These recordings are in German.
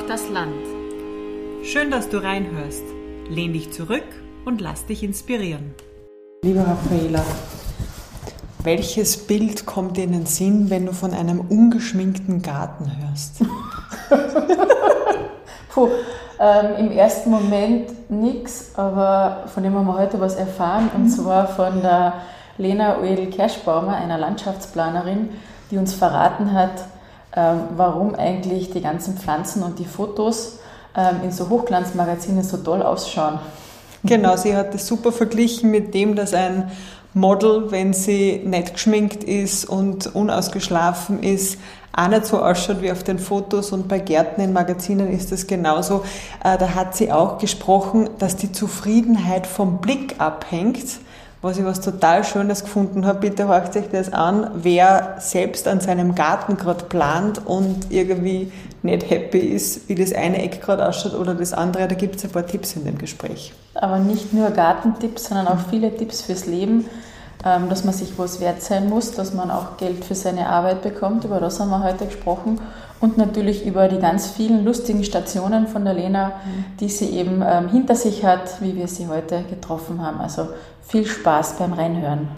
Braucht das Land. Schön, dass du reinhörst. Lehn dich zurück und lass dich inspirieren. Liebe Raffaela, welches Bild kommt dir in den Sinn, wenn du von einem ungeschminkten Garten hörst? Puh, ähm, im ersten Moment nichts, aber von dem haben wir heute was erfahren und zwar von der Lena Oedel-Kerschbaumer, einer Landschaftsplanerin, die uns verraten hat, warum eigentlich die ganzen Pflanzen und die Fotos ähm, in so Hochglanzmagazinen so toll ausschauen. Genau, sie hat es super verglichen mit dem, dass ein Model, wenn sie nicht geschminkt ist und unausgeschlafen ist, auch nicht so ausschaut wie auf den Fotos und bei Gärten in Magazinen ist das genauso. Äh, da hat sie auch gesprochen, dass die Zufriedenheit vom Blick abhängt was ich was total Schönes gefunden habe. Bitte horcht euch das an, wer selbst an seinem Garten gerade plant und irgendwie nicht happy ist, wie das eine Eck gerade ausschaut oder das andere. Da gibt es ein paar Tipps in dem Gespräch. Aber nicht nur Gartentipps, sondern auch viele Tipps fürs Leben, ähm, dass man sich was wert sein muss, dass man auch Geld für seine Arbeit bekommt. Über das haben wir heute gesprochen. Und natürlich über die ganz vielen lustigen Stationen von der Lena, die sie eben ähm, hinter sich hat, wie wir sie heute getroffen haben. Also viel Spaß beim Reinhören.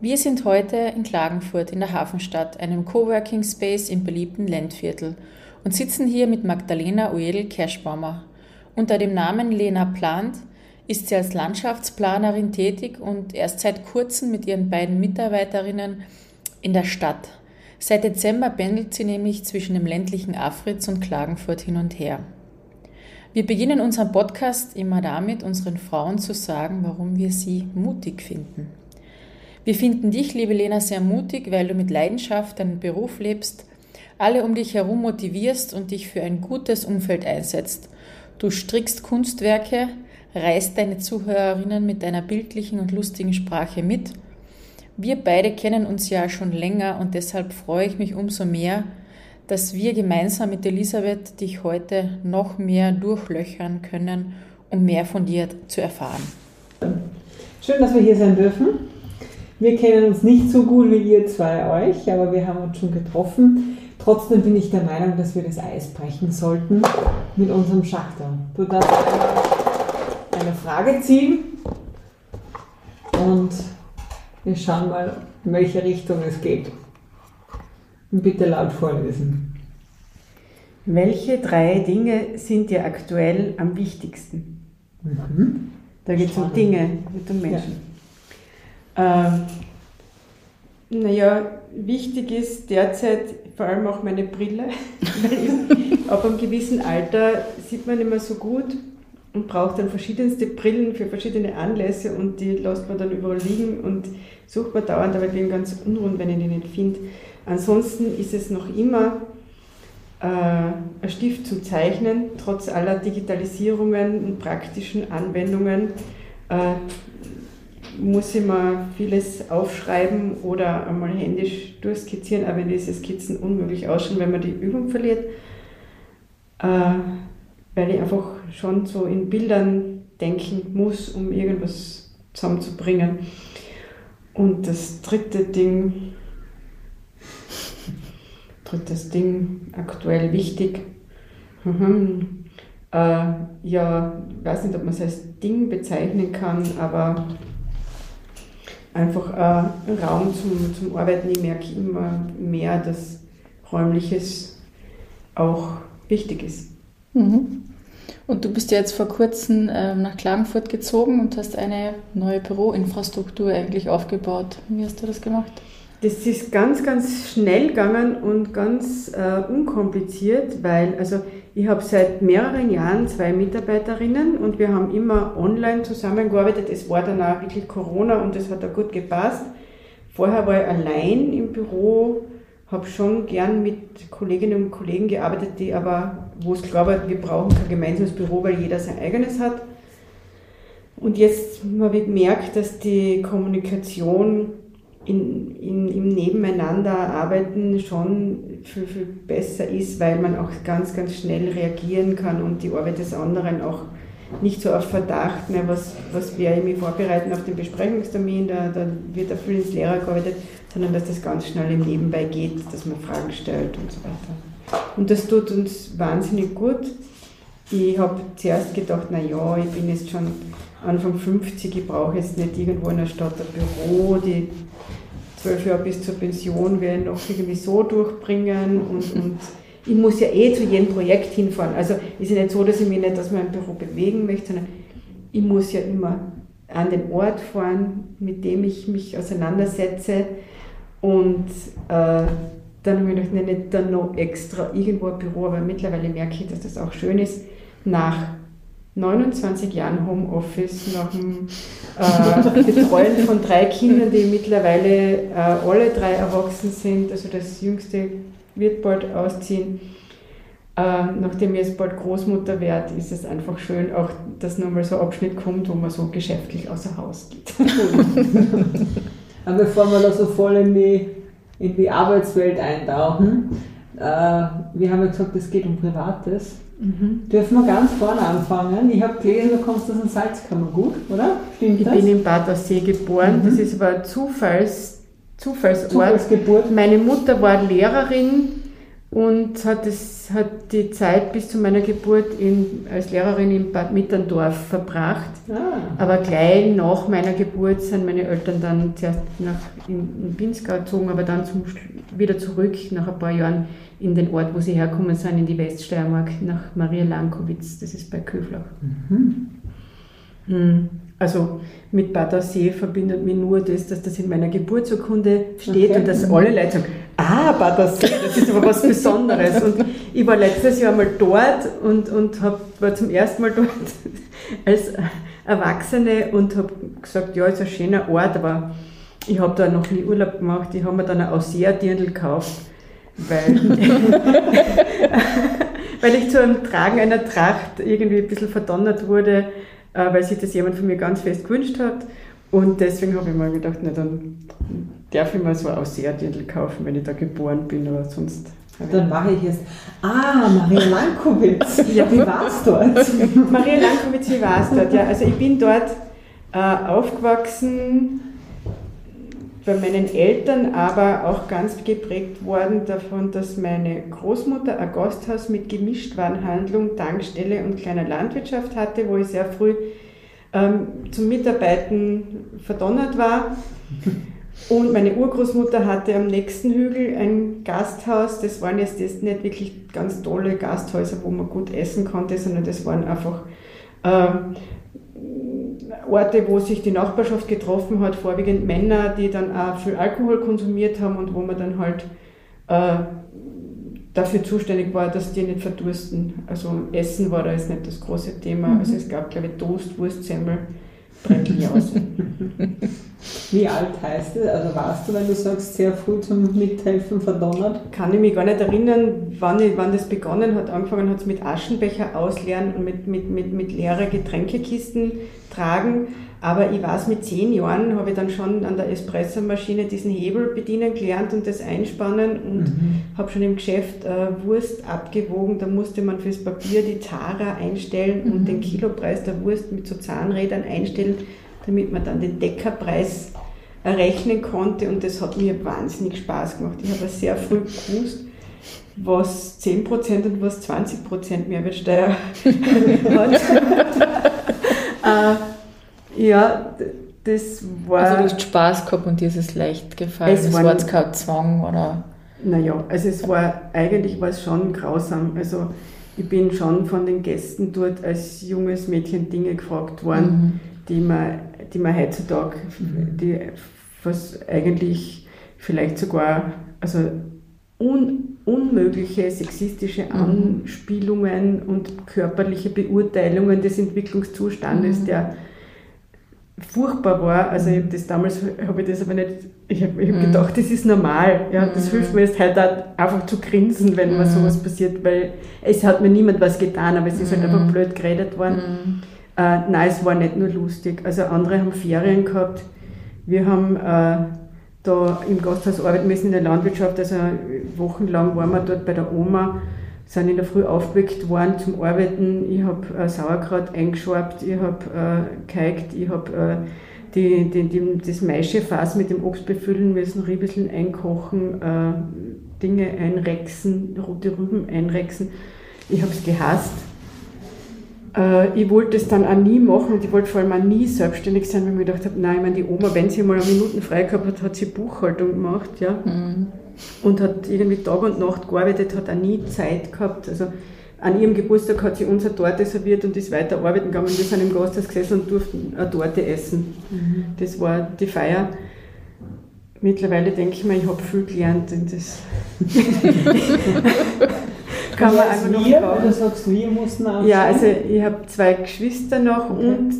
Wir sind heute in Klagenfurt in der Hafenstadt, einem Coworking Space im beliebten Ländviertel und sitzen hier mit Magdalena Oedel-Kerschbaumer. Unter dem Namen Lena Plant ist sie als Landschaftsplanerin tätig und erst seit kurzem mit ihren beiden Mitarbeiterinnen in der Stadt. Seit Dezember pendelt sie nämlich zwischen dem ländlichen Afritz und Klagenfurt hin und her. Wir beginnen unseren Podcast immer damit, unseren Frauen zu sagen, warum wir sie mutig finden. Wir finden dich, liebe Lena, sehr mutig, weil du mit Leidenschaft deinen Beruf lebst, alle um dich herum motivierst und dich für ein gutes Umfeld einsetzt. Du strickst Kunstwerke, reißt deine Zuhörerinnen mit deiner bildlichen und lustigen Sprache mit. Wir beide kennen uns ja schon länger und deshalb freue ich mich umso mehr, dass wir gemeinsam mit Elisabeth dich heute noch mehr durchlöchern können, um mehr von dir zu erfahren. Schön, dass wir hier sein dürfen. Wir kennen uns nicht so gut wie ihr zwei euch, aber wir haben uns schon getroffen. Trotzdem bin ich der Meinung, dass wir das Eis brechen sollten mit unserem Schachtel. Du darfst eine Frage ziehen und wir schauen mal, in welche Richtung es geht. Bitte laut vorlesen. Welche drei Dinge sind dir aktuell am wichtigsten? Mhm. Da geht es um Dinge, nicht um Menschen. Ja. Ähm, naja, wichtig ist derzeit vor allem auch meine Brille, weil ab einem gewissen Alter sieht man nicht mehr so gut und braucht dann verschiedenste Brillen für verschiedene Anlässe und die lässt man dann überall liegen und sucht man dauernd, aber ich bin ganz unrund, wenn ich die nicht finde. Ansonsten ist es noch immer äh, ein Stift zum Zeichnen, trotz aller Digitalisierungen und praktischen Anwendungen. Äh, muss ich mal vieles aufschreiben oder einmal händisch durchskizzieren, aber wenn diese Skizzen unmöglich ausschauen, wenn man die Übung verliert, äh, weil ich einfach schon so in Bildern denken muss, um irgendwas zusammenzubringen. Und das dritte Ding, drittes Ding, aktuell wichtig. Mhm. Äh, ja, ich weiß nicht, ob man es als Ding bezeichnen kann, aber einfach äh, Raum zum, zum Arbeiten. Ich merke immer mehr, dass räumliches auch wichtig ist. Mhm. Und du bist ja jetzt vor kurzem ähm, nach Klagenfurt gezogen und hast eine neue Büroinfrastruktur eigentlich aufgebaut. Wie hast du das gemacht? Das ist ganz, ganz schnell gegangen und ganz äh, unkompliziert, weil also ich habe seit mehreren Jahren zwei Mitarbeiterinnen und wir haben immer online zusammengearbeitet. Es war dann auch wirklich Corona und das hat auch gut gepasst. Vorher war ich allein im Büro, habe schon gern mit Kolleginnen und Kollegen gearbeitet, die aber, wo es klar war, wir brauchen kein gemeinsames Büro, weil jeder sein eigenes hat. Und jetzt habe ich gemerkt, dass die Kommunikation in, in, im Nebeneinander arbeiten schon viel, viel besser ist, weil man auch ganz, ganz schnell reagieren kann und die Arbeit des anderen auch nicht so auf Verdacht, mehr, was, was werde ich mich vorbereiten auf den Besprechungstermin, da, da wird auch viel ins Lehrer gearbeitet. Sondern dass das ganz schnell im Nebenbei geht, dass man Fragen stellt und so weiter. Und das tut uns wahnsinnig gut. Ich habe zuerst gedacht, na ja, ich bin jetzt schon Anfang 50, ich brauche jetzt nicht irgendwo in der Stadt ein Büro, die zwölf Jahre bis zur Pension werde ich noch irgendwie so durchbringen und, und ich muss ja eh zu jedem Projekt hinfahren. Also ist ja nicht so, dass ich mich nicht aus meinem Büro bewegen möchte, sondern ich muss ja immer an den Ort fahren, mit dem ich mich auseinandersetze. Und äh, dann habe ich gedacht, nicht dann noch extra irgendwo ein Büro, aber mittlerweile merke ich, dass das auch schön ist, nach 29 Jahren Homeoffice, nach dem äh, Betreuen von drei Kindern, die mittlerweile äh, alle drei erwachsen sind, also das jüngste wird bald ausziehen. Äh, nachdem ich jetzt bald Großmutter werde, ist es einfach schön, auch dass nochmal so ein Abschnitt kommt, wo man so geschäftlich außer Haus geht. Aber bevor wir da so voll in die, in die Arbeitswelt eintauchen, äh, wir haben ja gesagt, es geht um Privates. Mhm. Dürfen wir ganz vorne anfangen? Ich habe gelesen, du kommst aus dem Salzkammergut, oder? Stimmt ich das? bin in Bad Aussee geboren. Mhm. Das ist aber Zufalls, Zufallsort. Zufallsgeburt. Meine Mutter war Lehrerin und hat, das, hat die Zeit bis zu meiner Geburt in, als Lehrerin in Bad Mitterndorf verbracht. Ah. Aber gleich nach meiner Geburt sind meine Eltern dann zuerst nach, in, in Pinzgau gezogen, aber dann zum, wieder zurück nach ein paar Jahren in den Ort, wo sie herkommen sind, in die Weststeiermark, nach Maria Lankowitz, das ist bei Köflach. Mhm. Hm. Also mit Bad See verbindet mich nur das, dass das in meiner Geburtsurkunde steht okay. und dass alle Leute sagen, ah, Bad See, das ist aber was Besonderes. Und ich war letztes Jahr mal dort und, und hab, war zum ersten Mal dort als Erwachsene und habe gesagt, ja, ist ein schöner Ort, aber ich habe da noch nie Urlaub gemacht. Ich habe mir dann ein Ausseherdirndl gekauft weil, weil ich zu einem Tragen einer Tracht irgendwie ein bisschen verdonnert wurde, weil sich das jemand von mir ganz fest gewünscht hat. Und deswegen habe ich mir gedacht, na, dann darf ich mal so ein Ausseherdirndl kaufen, wenn ich da geboren bin, oder sonst. Dann mache ich es. Ah, Maria Lankowitz. ja, wie war es dort? Maria Lankowitz, wie war es dort? Ja, also ich bin dort äh, aufgewachsen bei meinen Eltern aber auch ganz geprägt worden davon, dass meine Großmutter ein Gasthaus mit Gemischtwarenhandlung, Tankstelle und kleiner Landwirtschaft hatte, wo ich sehr früh ähm, zum Mitarbeiten verdonnert war. Und meine Urgroßmutter hatte am nächsten Hügel ein Gasthaus. Das waren jetzt nicht wirklich ganz tolle Gasthäuser, wo man gut essen konnte, sondern das waren einfach ähm, Orte, wo sich die Nachbarschaft getroffen hat, vorwiegend Männer, die dann auch viel Alkohol konsumiert haben und wo man dann halt äh, dafür zuständig war, dass die nicht verdursten. Also Essen war da jetzt nicht das große Thema. Mhm. Also es gab, glaube ich, Toast, Wurst, Semmel, Wie alt heißt es? Also warst du, wenn du sagst, sehr früh zum Mithelfen verdonnert? Kann ich mich gar nicht erinnern, wann, ich, wann das begonnen hat. Angefangen hat es mit Aschenbecher ausleeren und mit, mit, mit, mit leeren Getränkekisten tragen. Aber ich weiß, mit zehn Jahren habe ich dann schon an der Espressomaschine diesen Hebel bedienen gelernt und das einspannen und mhm. habe schon im Geschäft äh, Wurst abgewogen. Da musste man fürs Papier die Tara einstellen mhm. und den Kilopreis der Wurst mit so Zahnrädern einstellen, damit man dann den Deckerpreis errechnen konnte und das hat mir wahnsinnig Spaß gemacht. Ich habe sehr früh gewusst, was 10% und was 20% Mehrwertsteuer hat. ja, das war. Also, du hast Spaß gehabt und dir ist es leicht gefallen. Es, war jetzt kein Zwang oder? Naja, also es war, eigentlich war es schon grausam. Also, ich bin schon von den Gästen dort als junges Mädchen Dinge gefragt worden, mhm. die, man, die man heutzutage, mhm. die was eigentlich vielleicht sogar, also un, unmögliche sexistische mhm. Anspielungen und körperliche Beurteilungen des Entwicklungszustandes, mhm. der furchtbar war. Also ich das damals habe ich das aber nicht, ich habe hab mhm. gedacht, das ist normal. Ja, das mhm. hilft mir jetzt halt auch einfach zu grinsen, wenn mhm. mir sowas passiert, weil es hat mir niemand was getan, aber es ist halt einfach mhm. blöd geredet worden. Mhm. Äh, nein, es war nicht nur lustig. Also andere haben Ferien gehabt. Wir haben äh, da im Gasthaus arbeiten müssen in der Landwirtschaft, also wochenlang waren wir dort bei der Oma, sind in der Früh aufgeweckt worden zum Arbeiten. Ich habe äh, Sauerkraut eingeschobt, ich habe äh, geheigt, ich habe die, die, die, das Maischefass mit dem Obst befüllen müssen, bisschen einkochen, äh, Dinge einrechsen, rote Rüben einrechsen. Ich habe es gehasst. Äh, ich wollte es dann auch nie machen und ich wollte vor allem auch nie selbstständig sein, weil ich mir gedacht habe, nein, ich meine, die Oma, wenn sie mal eine Minute frei gehabt hat, hat sie Buchhaltung gemacht, ja. Mhm. Und hat irgendwie Tag und Nacht gearbeitet, hat auch nie Zeit gehabt. Also an ihrem Geburtstag hat sie uns eine Torte serviert und ist weiter arbeiten gegangen. Wir sind im Gasthaus gesessen und durften eine Torte essen. Mhm. Das war die Feier. Mittlerweile denke ich mir, ich habe viel gelernt und das kann man einfach noch wir, brauchen. Oder sagst wir mussten auch Ja, also ich habe zwei Geschwister noch okay. und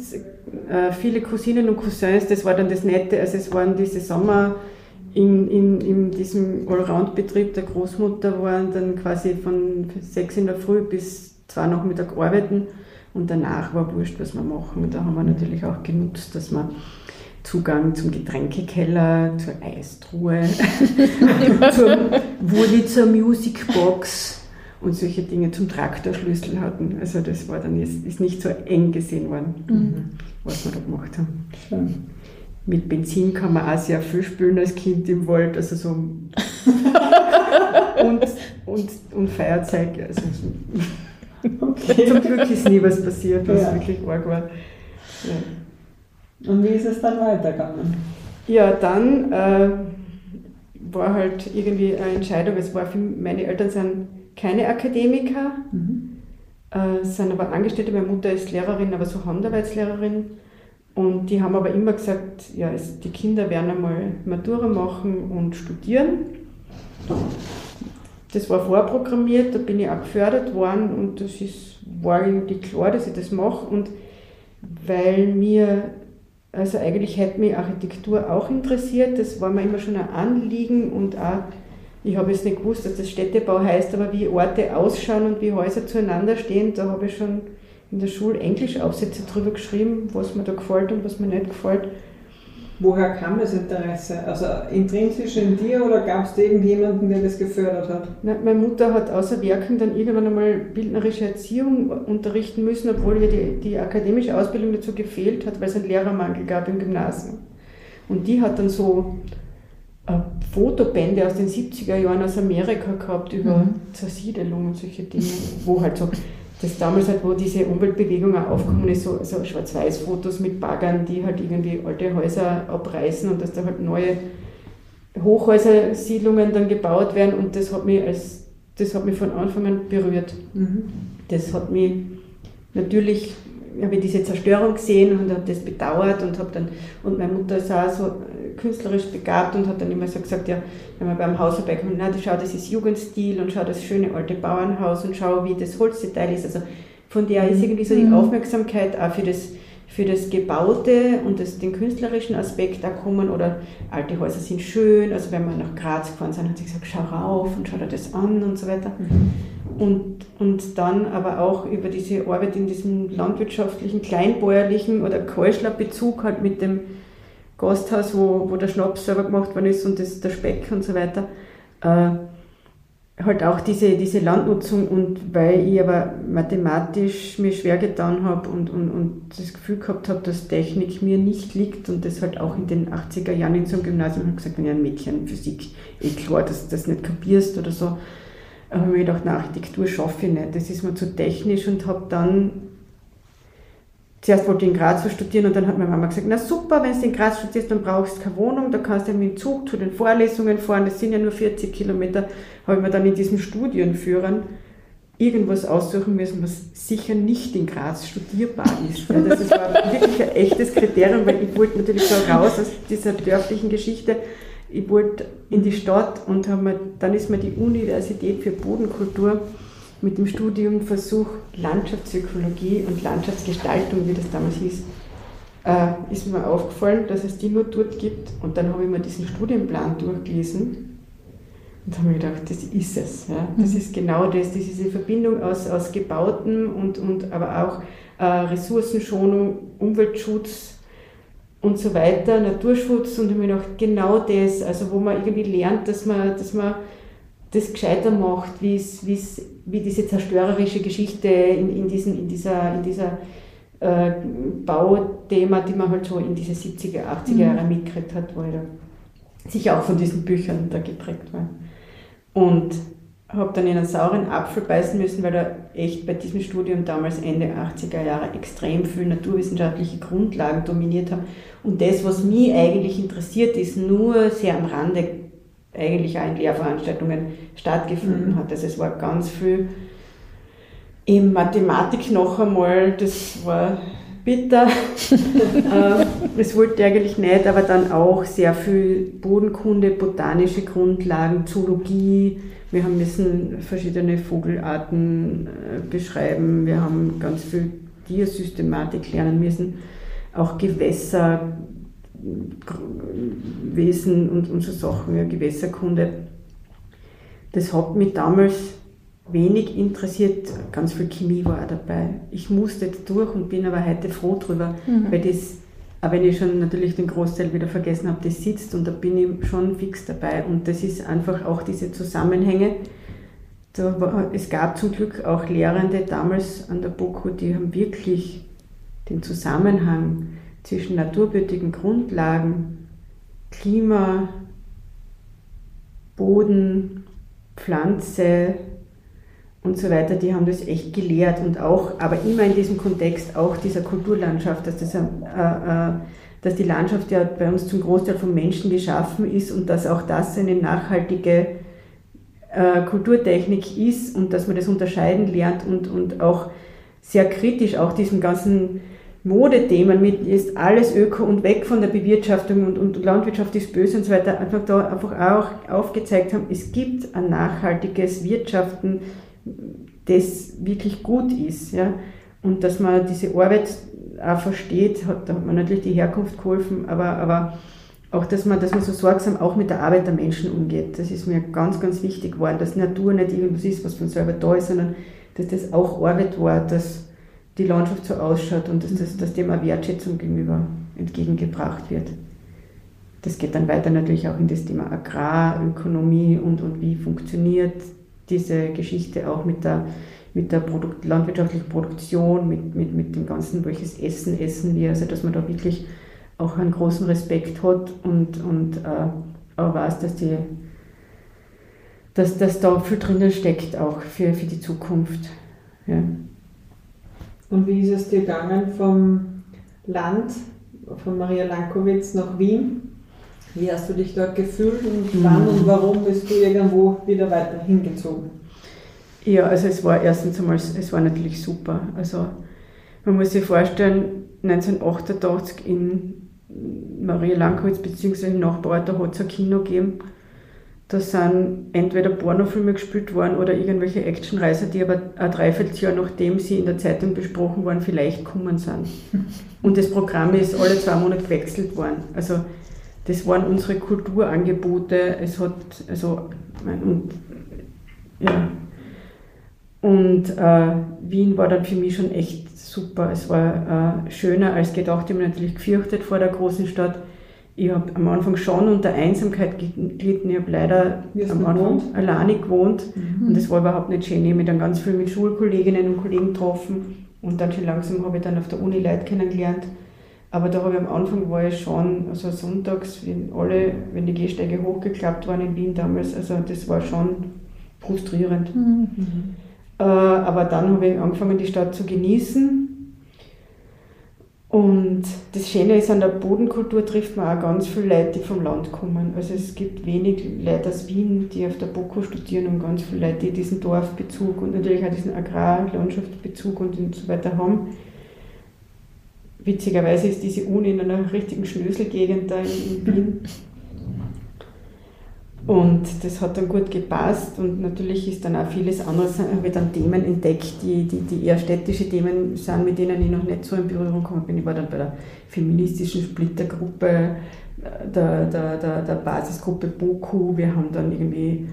äh, viele Cousinen und Cousins, das war dann das Nette, also es waren diese Sommer in, in, in diesem Allround-Betrieb der Großmutter waren dann quasi von sechs in der Früh bis zwei Nachmittag arbeiten und danach war wurscht, was wir machen. Und da haben wir natürlich auch genutzt, dass wir Zugang zum Getränkekeller, zur Eistruhe, zum Wurlitzer Musicbox und solche Dinge zum Traktorschlüssel hatten. Also das war dann ist, ist nicht so eng gesehen worden, mhm. was wir da gemacht haben. Schön mit Benzin kann man auch sehr viel spülen als Kind im Wald, also so und, und, und Feuerzeug. Also okay. Zum Glück ist nie was passiert, was ja. wirklich arg war. Ja. Und wie ist es dann weitergegangen? Ja, dann äh, war halt irgendwie eine Entscheidung, es war für meine Eltern sind keine Akademiker, mhm. äh, sind aber Angestellte, meine Mutter ist Lehrerin, aber so Handarbeitslehrerin und die haben aber immer gesagt, ja, es, die Kinder werden einmal Matura machen und studieren. Das war vorprogrammiert, da bin ich auch gefördert worden und das ist, war irgendwie klar, dass ich das mache. Und weil mir, also eigentlich hätte mich Architektur auch interessiert, das war mir immer schon ein Anliegen und auch, ich habe jetzt nicht gewusst, dass das Städtebau heißt, aber wie Orte ausschauen und wie Häuser zueinander stehen, da habe ich schon in der Schule Englisch-Aufsätze darüber geschrieben, was mir da gefällt und was mir nicht gefällt. Woher kam das Interesse? Also intrinsisch in dir oder gab es da irgendjemanden, der das gefördert hat? Nein, meine Mutter hat außer Werken dann irgendwann einmal bildnerische Erziehung unterrichten müssen, obwohl ihr die, die akademische Ausbildung dazu gefehlt hat, weil es einen Lehrermangel gab im Gymnasium. Und die hat dann so äh, Fotobände aus den 70er Jahren aus Amerika gehabt über mhm. Zersiedelung und solche Dinge, wo halt so das damals halt, wo diese Umweltbewegung auch aufgekommen ist, so, so Schwarz-Weiß-Fotos mit Baggern, die halt irgendwie alte Häuser abreißen und dass da halt neue Hochhäusersiedlungen dann gebaut werden und das hat mich als das hat mich von Anfang an berührt. Mhm. Das hat mich natürlich habe ich diese Zerstörung gesehen und habe das bedauert und habe dann, und meine Mutter ist auch so künstlerisch begabt und hat dann immer so gesagt, ja, wenn man beim Haus vorbeikommt, na, schau, das ist Jugendstil und schau das schöne alte Bauernhaus und schau, wie das Holzdetail ist. Also von der ist irgendwie so die mhm. Aufmerksamkeit auch für das, für das Gebaute und das, den künstlerischen Aspekt da kommen oder alte Häuser sind schön. Also wenn wir nach Graz gefahren sind, hat sie gesagt, schau rauf und schau dir das an und so weiter. Mhm. Und, und dann aber auch über diese Arbeit in diesem landwirtschaftlichen, kleinbäuerlichen oder Keuschler-Bezug halt mit dem Gasthaus, wo, wo der Schnaps selber gemacht worden ist und das, der Speck und so weiter. Äh, halt auch diese, diese Landnutzung und weil ich aber mathematisch mir schwer getan habe und, und, und das Gefühl gehabt habe, dass Technik mir nicht liegt und das halt auch in den 80er Jahren in so einem Gymnasium habe gesagt, wenn ja ein Mädchen Physik, eh klar, dass du das nicht kapierst oder so, habe ich mir gedacht, na, Architektur schaffe ich nicht, das ist mir zu technisch und habe dann zuerst wollte ich in Graz studieren und dann hat meine Mama gesagt, na super, wenn du in Graz studierst, dann brauchst du keine Wohnung, da kannst du mit dem Zug zu den Vorlesungen fahren, das sind ja nur 40 Kilometer, habe ich mir dann in diesen Studienführern irgendwas aussuchen müssen, was sicher nicht in Graz studierbar ist. Ja, das war wirklich ein echtes Kriterium, weil ich wollte natürlich so raus aus dieser dörflichen Geschichte. Ich wollte in die Stadt und mir, dann ist mir die Universität für Bodenkultur mit dem Studium Versuch Landschaftsökologie und Landschaftsgestaltung, wie das damals hieß, äh, ist mir aufgefallen, dass es die nur dort gibt. Und dann habe ich mir diesen Studienplan durchgelesen und habe mir gedacht, das ist es. Ja? Das ist genau das, das ist diese Verbindung aus, aus Gebauten und, und aber auch äh, Ressourcenschonung, Umweltschutz und so weiter, Naturschutz und habe mir gedacht, genau das, also wo man irgendwie lernt, dass man, dass man das gescheiter macht, wie es, wie es, wie diese zerstörerische Geschichte in, in, diesen, in dieser, in dieser äh, Bauthema, die man halt so in diese 70er, 80er Mhm. Jahre mitgekriegt hat, wo ich da sicher auch von diesen Büchern da geprägt war. Und habe dann in einen sauren Apfel beißen müssen, weil da echt bei diesem Studium damals Ende 80er Jahre extrem viel naturwissenschaftliche Grundlagen dominiert haben. Und das, was mich eigentlich interessiert, ist nur sehr am Rande eigentlich auch in Lehrveranstaltungen stattgefunden Mhm. hat. Also es war ganz viel in Mathematik noch einmal, das war bitter. äh, das wollte ich eigentlich nicht, aber dann auch sehr viel Bodenkunde, botanische Grundlagen, Zoologie. Wir haben müssen verschiedene Vogelarten äh, beschreiben. Wir haben ganz viel Tiersystematik lernen müssen, auch Gewässer, Wesen und, und so Sachen, ja, Gewässerkunde. Das hat mich damals wenig interessiert, ganz viel Chemie war auch dabei. Ich musste jetzt durch und bin aber heute froh drüber, weil das, auch wenn ich schon natürlich den Großteil wieder vergessen habe, das sitzt und da bin ich schon fix dabei. Und das ist einfach auch diese Zusammenhänge. Da war, es gab zum Glück auch Lehrende damals an der BOKU, die haben wirklich den Zusammenhang zwischen naturbürtigen Grundlagen, Klima, Boden, Pflanze und so weiter, die haben das echt gelehrt und auch, aber immer in diesem Kontext auch dieser Kulturlandschaft, dass, das, äh, äh, dass die Landschaft ja bei uns zum Großteil von Menschen geschaffen ist und dass auch das eine nachhaltige äh, Kulturtechnik ist und dass man das unterscheiden lernt und, und auch sehr kritisch auch diesem ganzen Modethemen mit ist alles Öko und weg von der Bewirtschaftung und, und Landwirtschaft ist böse und so weiter, einfach da einfach auch aufgezeigt haben, es gibt ein nachhaltiges Wirtschaften, das wirklich gut ist. Ja? Und dass man diese Arbeit auch versteht, hat, da hat man natürlich die Herkunft geholfen, aber, aber auch, dass man, dass man so sorgsam auch mit der Arbeit der Menschen umgeht. Das ist mir ganz, ganz wichtig geworden, dass Natur nicht irgendwas ist, was von selber da ist, sondern dass das auch Arbeit war, dass die Landschaft so ausschaut und dass, das, dass dem auch Wertschätzung gegenüber entgegengebracht wird. Das geht dann weiter natürlich auch in das Thema Agrarökonomie und, und wie funktioniert diese Geschichte auch mit der, mit der Produkt, landwirtschaftlichen Produktion, mit, mit, mit dem ganzen, welches Essen essen wir, also dass man da wirklich auch einen großen Respekt hat und, und äh, auch weiß, dass, die, dass, dass da viel drinnen steckt auch für, für die Zukunft. Ja. Und wie ist es dir gegangen vom Land, von Maria Lankowitz nach Wien? Wie hast du dich dort gefühlt und Mhm. wann und warum bist du irgendwo wieder weiter hingezogen? Ja, also es war erstens einmal, es war natürlich super. Also man muss sich vorstellen, 1988 in Maria Lankowitz bzw. im Nachbarort, da hat es ein Kino gegeben. Da sind entweder Pornofilme gespielt worden oder irgendwelche Actionreiser, die aber ein Dreivierteljahr nachdem sie in der Zeitung besprochen waren, vielleicht kommen sind. Und das Programm ist alle zwei Monate gewechselt worden. Also das waren unsere Kulturangebote. Es hat, also, und, ja. Und äh, Wien war dann für mich schon echt super. Es war äh, schöner als gedacht. Ich habe mich natürlich gefürchtet vor der großen Stadt. Ich habe am Anfang schon unter Einsamkeit gelitten. Ich habe leider am Anfang gewohnt? alleine gewohnt. Und das war überhaupt nicht schön. Ich habe mich dann ganz viel mit Schulkolleginnen und Kollegen getroffen. Und dann schon langsam habe ich dann auf der Uni Leute kennengelernt. Aber da habe ich am Anfang war ich schon, also sonntags, wenn alle, wenn die Gehsteige hochgeklappt waren in Wien damals, also das war schon frustrierend. Äh, aber dann habe ich angefangen, die Stadt zu genießen. Und das Schöne ist, an der Bodenkultur trifft man auch ganz viele Leute, die vom Land kommen. Also es gibt wenig Leute aus Wien, die auf der BOKU studieren und ganz viele Leute, die diesen Dorfbezug und natürlich auch diesen Agrarlandschaftsbezug und so weiter haben. Witzigerweise ist diese Uni in einer richtigen Schnöselgegend da in Wien. Und das hat dann gut gepasst und natürlich ist dann auch vieles anderes, habe ich dann Themen entdeckt, die, die, die eher städtische Themen sind, mit denen ich noch nicht so in Berührung gekommen bin. Ich war dann bei der feministischen Splittergruppe, äh, der, der, der, der Basisgruppe BOKU. Wir haben dann irgendwie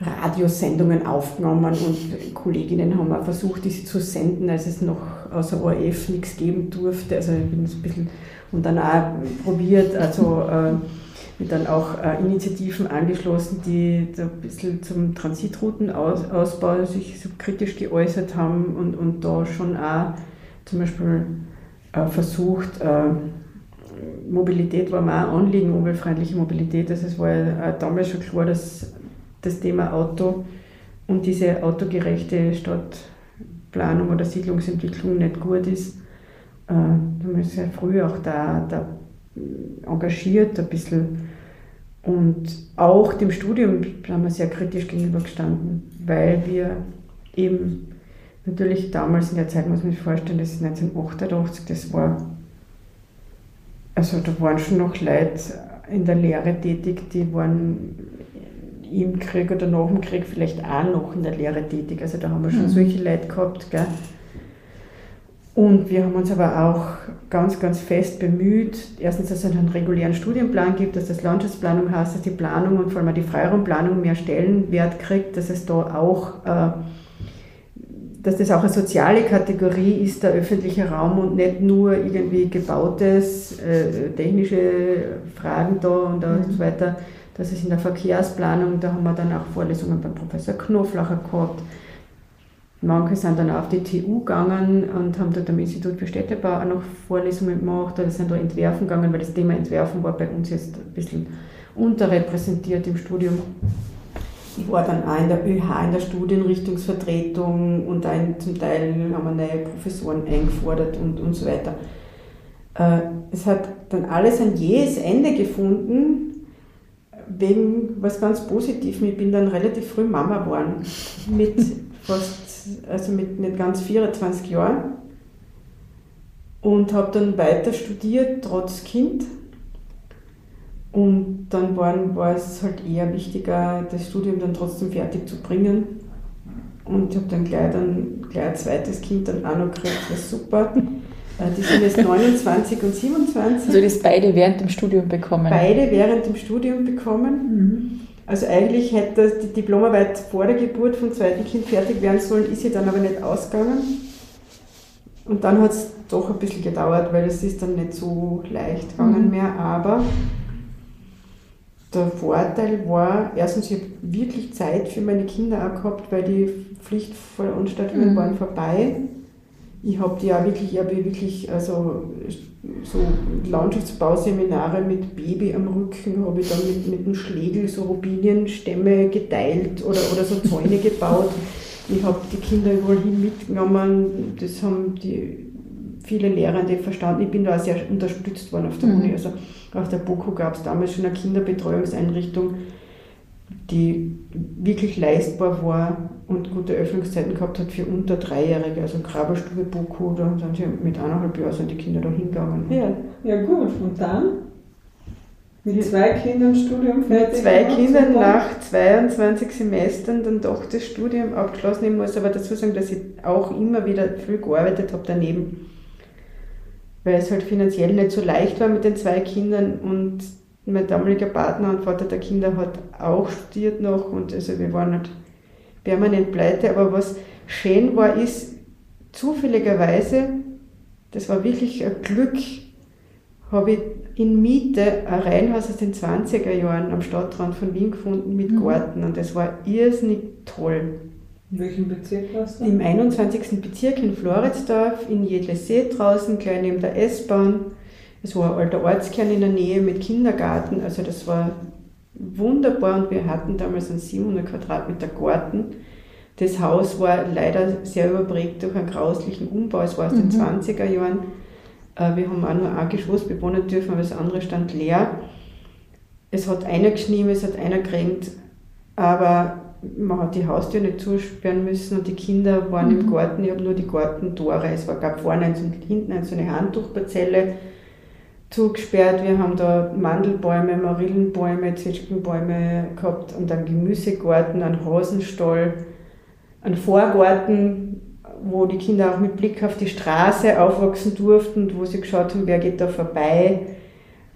Radiosendungen aufgenommen und Kolleginnen haben auch versucht, diese zu senden, als es noch außer ORF nichts geben durfte. Also ich bin das ein bisschen und dann auch probiert, also äh, mit dann auch äh, Initiativen angeschlossen, die da ein bisschen zum Transitroutenausbau sich so kritisch geäußert haben und, und da schon auch zum Beispiel äh, versucht, äh, Mobilität war mir auch ein Anliegen, umweltfreundliche Mobilität. Also es war ja damals schon klar, dass das Thema Auto und diese autogerechte Stadtplanung oder Siedlungsentwicklung nicht gut ist. Äh, da haben wir sehr früh auch da, da engagiert, ein bisschen. Und auch dem Studium haben wir sehr kritisch gegenübergestanden, weil wir eben natürlich damals in der Zeit, muss man sich vorstellen, das ist 1988, das war, also da waren schon noch Leute in der Lehre tätig, die waren im Krieg oder nach dem Krieg vielleicht auch noch in der Lehre tätig. Also da haben wir schon mhm. solche Leute gehabt. Gell? Und wir haben uns aber auch ganz, ganz fest bemüht, erstens, dass es einen regulären Studienplan gibt, dass das Landschaftsplanung heißt, dass die Planung und vor allem die Freiraumplanung mehr Stellenwert kriegt, dass es da auch, äh, dass das auch eine soziale Kategorie ist, der öffentliche Raum und nicht nur irgendwie gebautes, äh, technische Fragen da und mhm. so weiter das ist in der Verkehrsplanung, da haben wir dann auch Vorlesungen beim Professor Knoflacher gehabt. Manche sind dann auf die TU gegangen und haben dort am Institut für Städtebau auch noch Vorlesungen gemacht oder sind da entwerfen gegangen, weil das Thema Entwerfen war bei uns jetzt ein bisschen unterrepräsentiert im Studium. Ich war dann auch in der ÖH, in der Studienrichtungsvertretung und ein, zum Teil haben wir neue Professoren eingefordert und, und so weiter. Äh, es hat dann alles ein jähes Ende gefunden, wegen was ganz Positivem. Ich bin dann relativ früh Mama geworden. Mit fast, also mit nicht ganz 24 Jahren. Und habe dann weiter studiert, trotz Kind. Und dann war, war es halt eher wichtiger, das Studium dann trotzdem fertig zu bringen. Und ich habe dann gleich, dann gleich ein zweites Kind dann auch noch gekriegt, was super. Äh, die sind jetzt 29 und 27. Also das beide während dem Studium bekommen? Beide während dem Studium bekommen. Mhm. Also eigentlich hätte die Diplomarbeit vor der Geburt vom zweiten Kind fertig werden sollen, ist sie dann aber nicht ausgegangen. Und dann hat es doch ein bisschen gedauert, weil es ist dann nicht so leicht gegangen mhm. mehr. Aber der Vorteil war, erstens, ich habe wirklich Zeit für meine Kinder auch gehabt, weil die Pflichtveranstaltungen mhm. waren vorbei ich habe die auch wirklich, ich habe wirklich, also so Landschaftsbauseminare mit Baby am Rücken, habe ich dann mit, mit einem Schlegel so Robinienstämme geteilt oder, oder so Zäune gebaut. Ich habe die Kinder überall hin mitgenommen, das haben die viele Lehrende verstanden. Ich bin da sehr unterstützt worden auf der mhm. Uni. Also auf der BOKU gab es damals schon eine Kinderbetreuungseinrichtung, die wirklich leistbar war und gute Öffnungszeiten gehabt hat für unter Dreijährige, also Krabbelstube Boku, da sind sie mit eineinhalb Jahren sind die Kinder da hingegangen. Ja, ja gut, und dann? Mit zwei Kindern Studium fertig? Mit zwei Kindern nach 22 Semestern dann doch das Studium abgeschlossen. Ich muss aber dazu sagen, dass ich auch immer wieder viel gearbeitet habe daneben. Weil es halt finanziell nicht so leicht war mit den zwei Kindern und mein damaliger Partner und Vater der Kinder hat auch studiert noch und also wir waren halt permanent pleite. Aber was schön war, ist zufälligerweise, das war wirklich ein Glück, habe ich in Miete ein Reihenhaus aus den 20er Jahren am Stadtrand von Wien gefunden mit mhm. Garten und das war irrsinnig toll. In welchem Bezirk warst du? Im 21. Bezirk in Floridsdorf, in Jedlesee draußen, gleich neben der S-Bahn. Es war ein alter Ortskern in der Nähe mit Kindergarten, also das war wunderbar und wir hatten damals einen 700 Quadratmeter Garten. Das Haus war leider sehr überprägt durch einen grauslichen Umbau, es war aus mhm. den 20er Jahren. Äh, wir haben auch nur ein Geschoss bewohnen dürfen, aber das andere stand leer. Es hat einer geschnien, es hat einer gerenkt, aber man hat die Haustür nicht zusperren müssen und die Kinder waren mhm. im Garten, ich habe nur die Gartentore, es gab vorne eins und hinten eins, so eine Handtuchparzelle zugesperrt. Wir haben da Mandelbäume, Marillenbäume, Zwetschgenbäume gehabt und einen Gemüsegarten, einen Hasenstall, einen Vorgarten, wo die Kinder auch mit Blick auf die Straße aufwachsen durften und wo sie geschaut haben, wer geht da vorbei,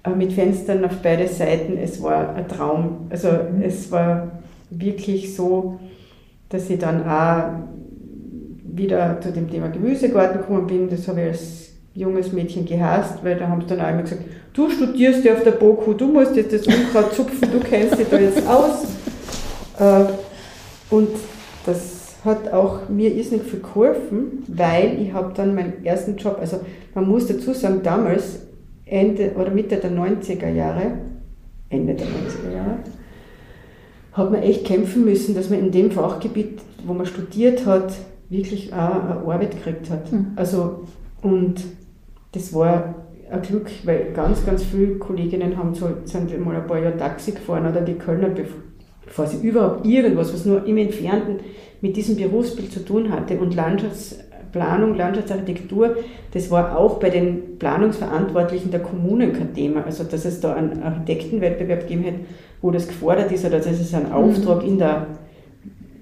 äh, mit Fenstern auf beide Seiten. Es war ein Traum. Also es war wirklich so, dass ich dann auch wieder zu dem Thema Gemüsegarten gekommen bin. Das habe ich als junges Mädchen gehasst, weil da haben sie dann auch immer gesagt, du studierst ja auf der BOKU, du musst jetzt das Unkraut zupfen, du kennst dich da jetzt aus. Äh, und das hat auch mir irrsinnig viel geholfen, weil ich habe dann meinen ersten Job, also man muss dazu sagen, damals, Ende oder Mitte der 90er Jahre, Ende der 90er Jahre, hat man echt kämpfen müssen, dass man in dem Fachgebiet, wo man studiert hat, wirklich auch eine Arbeit gekriegt hat. Mhm. Also, und das war ein Glück, weil ganz, ganz viele Kolleginnen haben so, sind mal ein paar Jahre Taxi gefahren oder die Kölner, bevor sie überhaupt irgendwas, was nur im Entfernten mit diesem Berufsbild zu tun hatte. Und Landschaftsplanung, Landschaftsarchitektur, das war auch bei den Planungsverantwortlichen der Kommunen kein Thema. Also, dass es da einen Architektenwettbewerb gegeben hätte, wo das gefordert ist, oder dass es einen Auftrag in der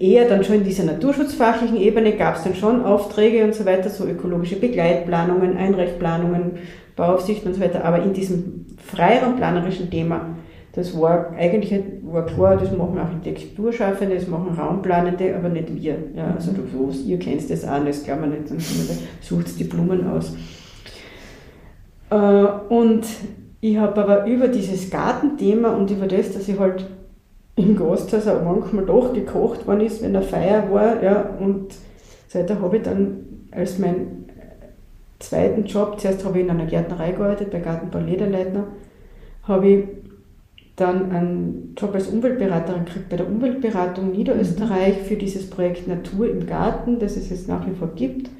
eher dann schon in dieser naturschutzfachlichen Ebene gab es dann schon Aufträge und so weiter, so ökologische Begleitplanungen, Einreichplanungen, Bauaufsichten und so weiter, aber in diesem freiraumplanerischen Thema, das war eigentlich war klar, das machen Architekturschaffende, das machen Raumplanende, aber nicht wir. Ja, also du, ihr kennt das auch, das glaubt man nicht, dann sucht die Blumen aus. Äh, und ich habe aber über dieses Gartenthema und über das, dass ich halt im Gasthaus auch manchmal doch gekocht worden ist, wenn eine Feier war, ja, und seitdem habe ich dann als mein zweiten Job, zuerst habe ich in einer Gärtnerei gearbeitet, bei Gartenbau Lederleitner, habe ich dann einen Job als Umweltberaterin gekriegt bei der Umweltberatung Niederösterreich für dieses Projekt Natur im Garten, das es jetzt nach wie vor gibt.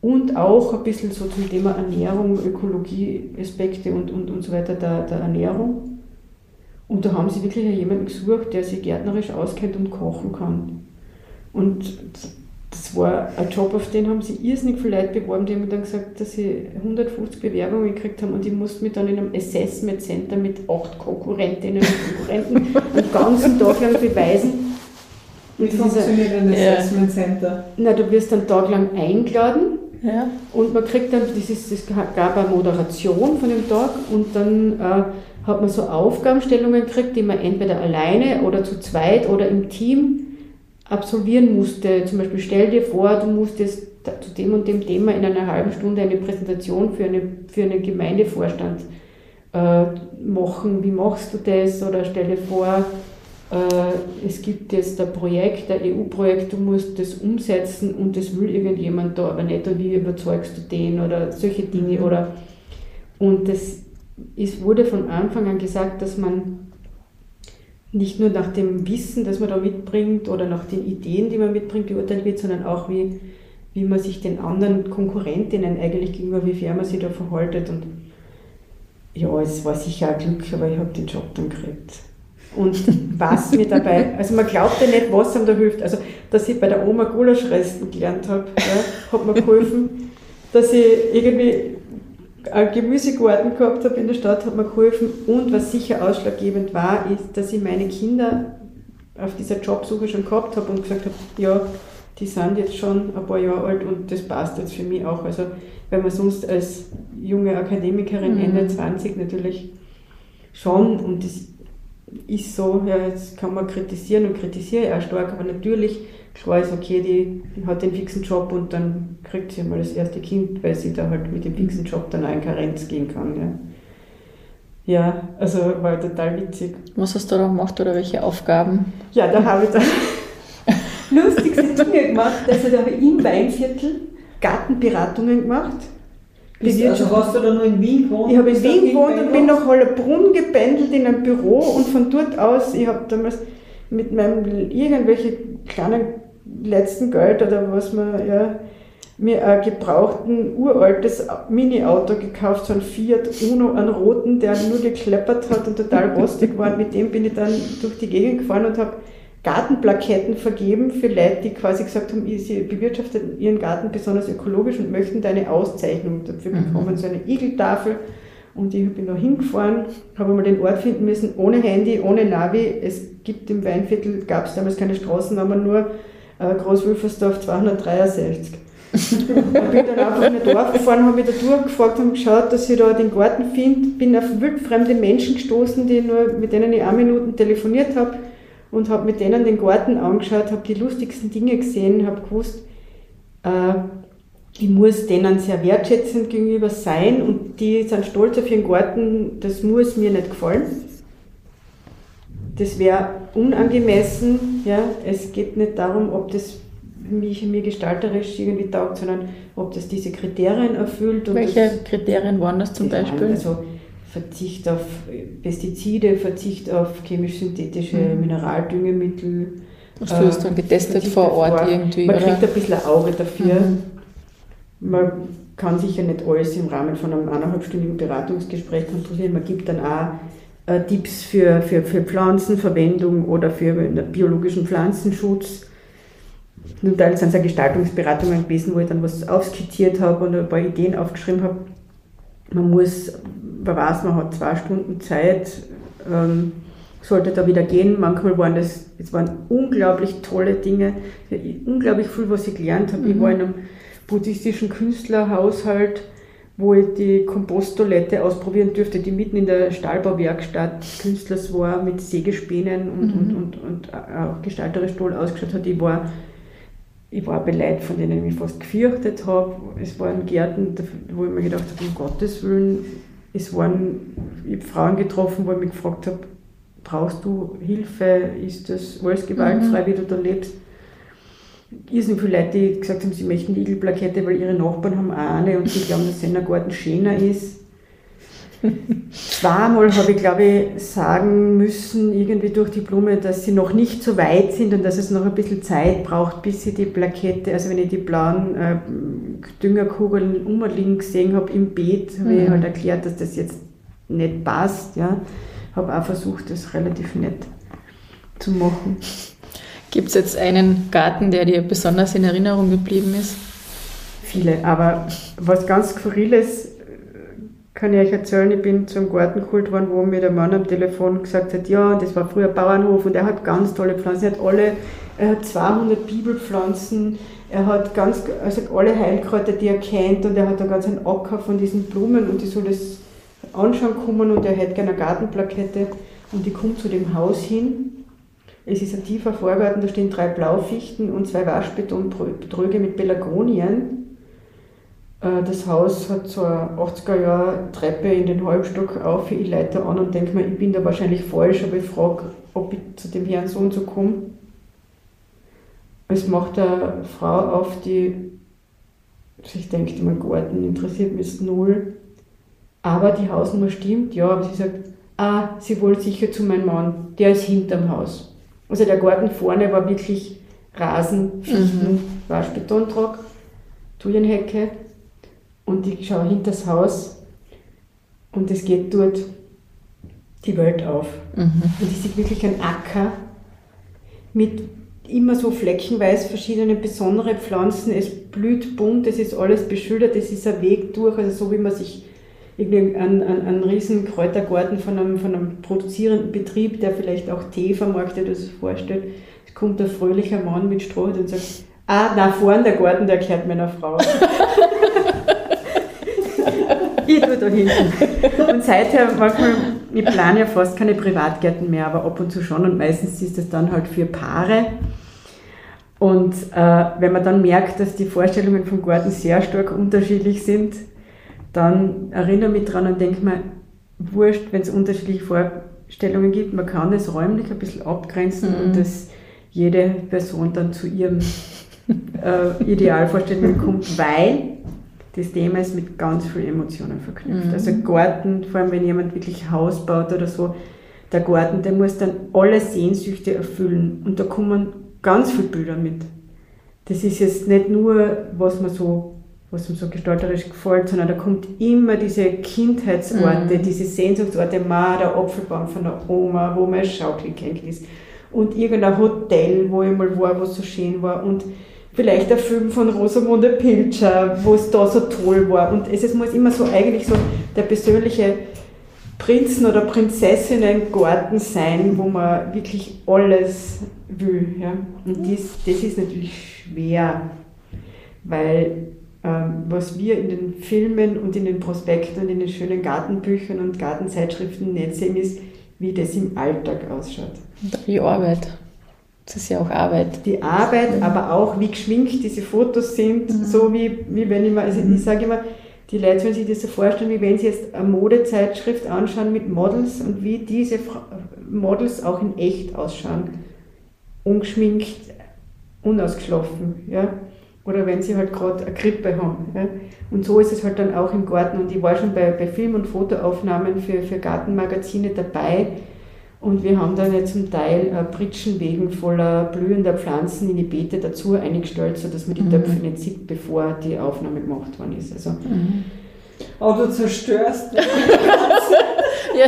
Und auch ein bisschen so zum Thema Ernährung, Ökologie-Aspekte und, und, und so weiter der, der Ernährung. Und da haben sie wirklich jemanden gesucht, der sich gärtnerisch auskennt und kochen kann. Und das war ein Job, auf den haben sie irrsinnig viel Leute beworben. Die haben dann gesagt, dass sie 150 Bewerbungen gekriegt haben und ich musste mich dann in einem Assessment Center mit acht Konkurrentinnen und Konkurrenten einen ganzen Tag lang beweisen. Wie funktioniert ein Assessment Center? Na, du wirst einen Tag lang eingeladen ja. und man kriegt dann, das, ist, das gab eine Moderation von dem Tag und dann äh, hat man so Aufgabenstellungen gekriegt, die man entweder alleine oder zu zweit oder im Team absolvieren musste. Zum Beispiel stell dir vor, du musstest zu dem und dem Thema in einer halben Stunde eine Präsentation für, eine, für einen Gemeindevorstand äh, machen. Wie machst du das? Oder stell dir vor, äh, es gibt jetzt ein Projekt, ein EU-Projekt, du musst das umsetzen und das will irgendjemand da aber nicht wie überzeugst du den oder solche Dinge. Oder, und das ist, wurde von Anfang an gesagt, dass man nicht nur nach dem Wissen, das man da mitbringt oder nach den Ideen, die man mitbringt, beurteilt wird, sondern auch wie, wie man sich den anderen Konkurrentinnen eigentlich gegenüber, wie fair man sich da verhaltet. Und ja, es war sicher ein Glück, aber ich habe den Job dann gekriegt. Und was mir dabei, also man glaubt ja nicht, was einem da hilft. Also, dass ich bei der Oma Gulaschresten gelernt habe, ja, hat mir geholfen, dass ich irgendwie einen Gemüsegarten gehabt habe in der Stadt, hat mir geholfen. Und was sicher ausschlaggebend war, ist, dass ich meine Kinder auf dieser Jobsuche schon gehabt habe und gesagt habe, ja, die sind jetzt schon ein paar Jahre alt und das passt jetzt für mich auch. Also, wenn man sonst als junge Akademikerin mhm. Ende 20 natürlich schon, und das ist so, ja, jetzt kann man kritisieren und kritisiere auch stark, aber natürlich klar ist, okay, die hat den fixen Job und dann kriegt sie mal das erste Kind, weil sie da halt mit dem fixen Job dann auch in Karenz gehen kann. Ja, ja also war total witzig. Was hast du da gemacht oder welche Aufgaben? Ja, da habe ich dann lustigste Dinge gemacht. Also da habe ich im Weinviertel Gartenberatungen gemacht. Bist, also hast du da nur in Wien gewohnt? Ich habe in Wien gewohnt und bin nach Hollerbrunn gependelt in ein Büro und von dort aus, ich habe damals mit meinem irgendwelche kleinen letzten Geld oder was man, ja, mir ein gebrauchten, uraltes Mini-Auto gekauft, so ein Fiat Uno, einen roten, der nur gekleppert hat und total rostig war. Mit dem bin ich dann durch die Gegend gefahren und habe Gartenplaketten vergeben für Leute, die quasi gesagt haben, sie bewirtschaften ihren Garten besonders ökologisch und möchten da eine Auszeichnung dafür mhm. bekommen, so eine Igeltafel. Und ich bin da hingefahren, habe mal den Ort finden müssen, ohne Handy, ohne Navi. Es gibt im Weinviertel, gab es damals keine Straßennamen, nur äh, Großwülfersdorf 263. ich bin dann einfach in ein Dorf gefahren, habe mich da durchgefragt und geschaut, dass ich da den Garten finde. Bin auf wildfremde Menschen gestoßen, die nur, mit denen ich ein Minuten telefoniert habe und habe mit denen den Garten angeschaut, habe die lustigsten Dinge gesehen, habe gewusst, äh, ich muss denen sehr wertschätzend gegenüber sein und die sind stolz auf ihren Garten, das muss mir nicht gefallen das wäre unangemessen. Ja? Es geht nicht darum, ob das mich, mir gestalterisch irgendwie taugt, sondern ob das diese Kriterien erfüllt. Welche das, Kriterien waren das zum Beispiel? Also Verzicht auf Pestizide, Verzicht auf chemisch-synthetische Mhm. Mineraldüngemittel. Du hast dann getestet Verzicht vor Ort Vor- irgendwie, Man oder? kriegt ein bisschen Auge dafür. Mhm. Man kann sicher nicht alles im Rahmen von einem eineinhalbstündigen Beratungsgespräch kontrollieren. Man gibt dann auch äh, Tipps für, für, für Pflanzenverwendung oder für biologischen Pflanzenschutz. Zum Teil sind es auch Gestaltungsberatungen gewesen, wo ich dann was aufskizziert habe und ein paar Ideen aufgeschrieben habe. Man muss, man weiß, man hat zwei Stunden Zeit, ähm, sollte da wieder gehen. Manchmal waren das, es waren unglaublich tolle Dinge, unglaublich viel, was ich gelernt habe. Ich war in einem buddhistischen Künstlerhaushalt, wo ich die Komposttoilette ausprobieren durfte, die mitten in der Stahlbauwerkstatt Künstlers war, mit Sägespänen und, und, und, und auch gestalterisch toll ausgeschaut hat. Ich war, ich war beleidigt, von denen ich mich fast gefürchtet habe. Es waren Gärten, wo ich mir gedacht habe, um Gottes Willen, es waren, ich habe Frauen getroffen, wo ich mich gefragt habe, brauchst du Hilfe, ist das alles gewaltfrei, wie du da lebst? Irrsinnig viele Leute, die gesagt haben, sie möchten die Igelplakette, weil ihre Nachbarn haben auch eine und sie glauben, dass sein Garten schöner ist. Zweimal habe ich, glaube ich, sagen müssen, irgendwie durch die Blume, dass sie noch nicht so weit sind und dass es noch ein bisschen Zeit braucht, bis sie die Plakette, also wenn ich die blauen äh, Düngerkugeln umliegen gesehen habe im Beet, habe ich Mhm. halt erklärt, dass das jetzt nicht passt. Ja. Habe auch versucht, das relativ nett zu machen. Gibt es jetzt einen Garten, der dir besonders in Erinnerung geblieben ist? Viele, aber was ganz Skurriles äh, kann ich euch erzählen. Ich bin zum Garten geholt worden, wo mir der Mann am Telefon gesagt hat, ja, das war früher Bauernhof und er hat ganz tolle Pflanzen. Er hat alle, er hat 200 Bibelpflanzen, er hat ganz, also alle Heilkräuter, die er kennt und er hat da ganz einen Acker von diesen Blumen und ich soll das anschauen kommen und er hätte gerne eine Gartenplakette und ich komme zu dem Haus hin. Es ist ein tiefer Vorgarten, da stehen drei Blaufichten und zwei Waschbetontröge mit Pelargonien. Äh, Das Haus hat so eine 80er Jahre Treppe in den Halbstock auf. Ich leite an und denke mir, ich bin da wahrscheinlich falsch, aber ich frage, ob ich zu dem Herrn so und so komme. Es macht eine Frau auf, die sich denkt, mein Garten interessiert mich null. Aber die Hausnummer stimmt, ja, aber sie sagt, ah, sie wollte sicher zu meinem Mann, der ist hinterm Haus. Also der Garten vorne war wirklich Rasen, Fichten, Waschbetontrag, Thujenhecke und ich schaue hinter das Haus und es geht dort die Welt auf. Mhm. Und ich sehe wirklich einen Acker mit immer so fleckenweise verschiedenen besondere Pflanzen. Es blüht bunt, es ist alles beschildert, es ist ein Weg durch, also so wie man sich irgendwie einen, einen, einen riesen Kräutergarten von einem, von einem produzierenden Betrieb, der vielleicht auch Tee vermarktet oder so vorstellt. Es kommt ein fröhlicher Mann mit Strohhut und sagt, ah, na vorn der Garten, der gehört meiner Frau. ich tue da hinten. Und seither, manchmal, ich plane ja fast keine Privatgärten mehr, aber ab und zu schon und meistens ist das dann halt für Paare. Und äh, wenn man dann merkt, dass die Vorstellungen vom Garten sehr stark unterschiedlich sind, dann erinnere mich dran und denke mir, wurscht, wenn es unterschiedliche Vorstellungen gibt, man kann es räumlich ein bisschen abgrenzen Mhm. und dass jede Person dann zu ihrem äh, Idealvorstellungen kommt, weil das Thema ist mit ganz vielen Emotionen verknüpft. Mhm. Also Garten, vor allem wenn jemand wirklich Haus baut oder so, der Garten, der muss dann alle Sehnsüchte erfüllen und da kommen ganz viele Bilder mit. Das ist jetzt nicht nur, was man so was ihm so gestalterisch gefällt, sondern da kommt immer diese Kindheitsorte, Mhm. diese Sehnsuchtsorte, Ma, der Apfelbaum von der Oma, wo mein Schaukelgänge ist und irgendein Hotel, wo ich mal war, wo es so schön war und vielleicht der Film von Rosamunde Pilcher, wo es da so toll war und es, es muss immer so eigentlich so der persönliche Prinzen- oder Prinzessinnen-Garten sein, wo man wirklich alles will. Ja? Und dies, das ist natürlich schwer, weil was wir in den Filmen und in den Prospekten und in den schönen Gartenbüchern und Gartenzeitschriften nicht sehen, ist, wie das im Alltag ausschaut. Die Arbeit. Das ist ja auch Arbeit. Die Arbeit, aber auch wie geschminkt diese Fotos sind, so wie, wie wenn ich mal, also ich sage immer, die Leute sollen sich das so vorstellen, wie wenn sie jetzt eine Modezeitschrift anschauen mit Models und wie diese Models auch in echt ausschauen. Ungeschminkt, unausgeschlafen. Ja? Oder wenn sie halt gerade eine Grippe haben. Ja? Und so ist es halt dann auch im Garten. Und ich war schon bei, bei Film- und Fotoaufnahmen für, für Gartenmagazine dabei. Und wir haben dann jetzt zum Teil äh, Pritschenwegen voller blühender Pflanzen in die Beete dazu eingestellt, sodass man die mhm. Töpfe nicht sieht, bevor die Aufnahme gemacht worden ist. Also, mhm. Aber du zerstörst. ja,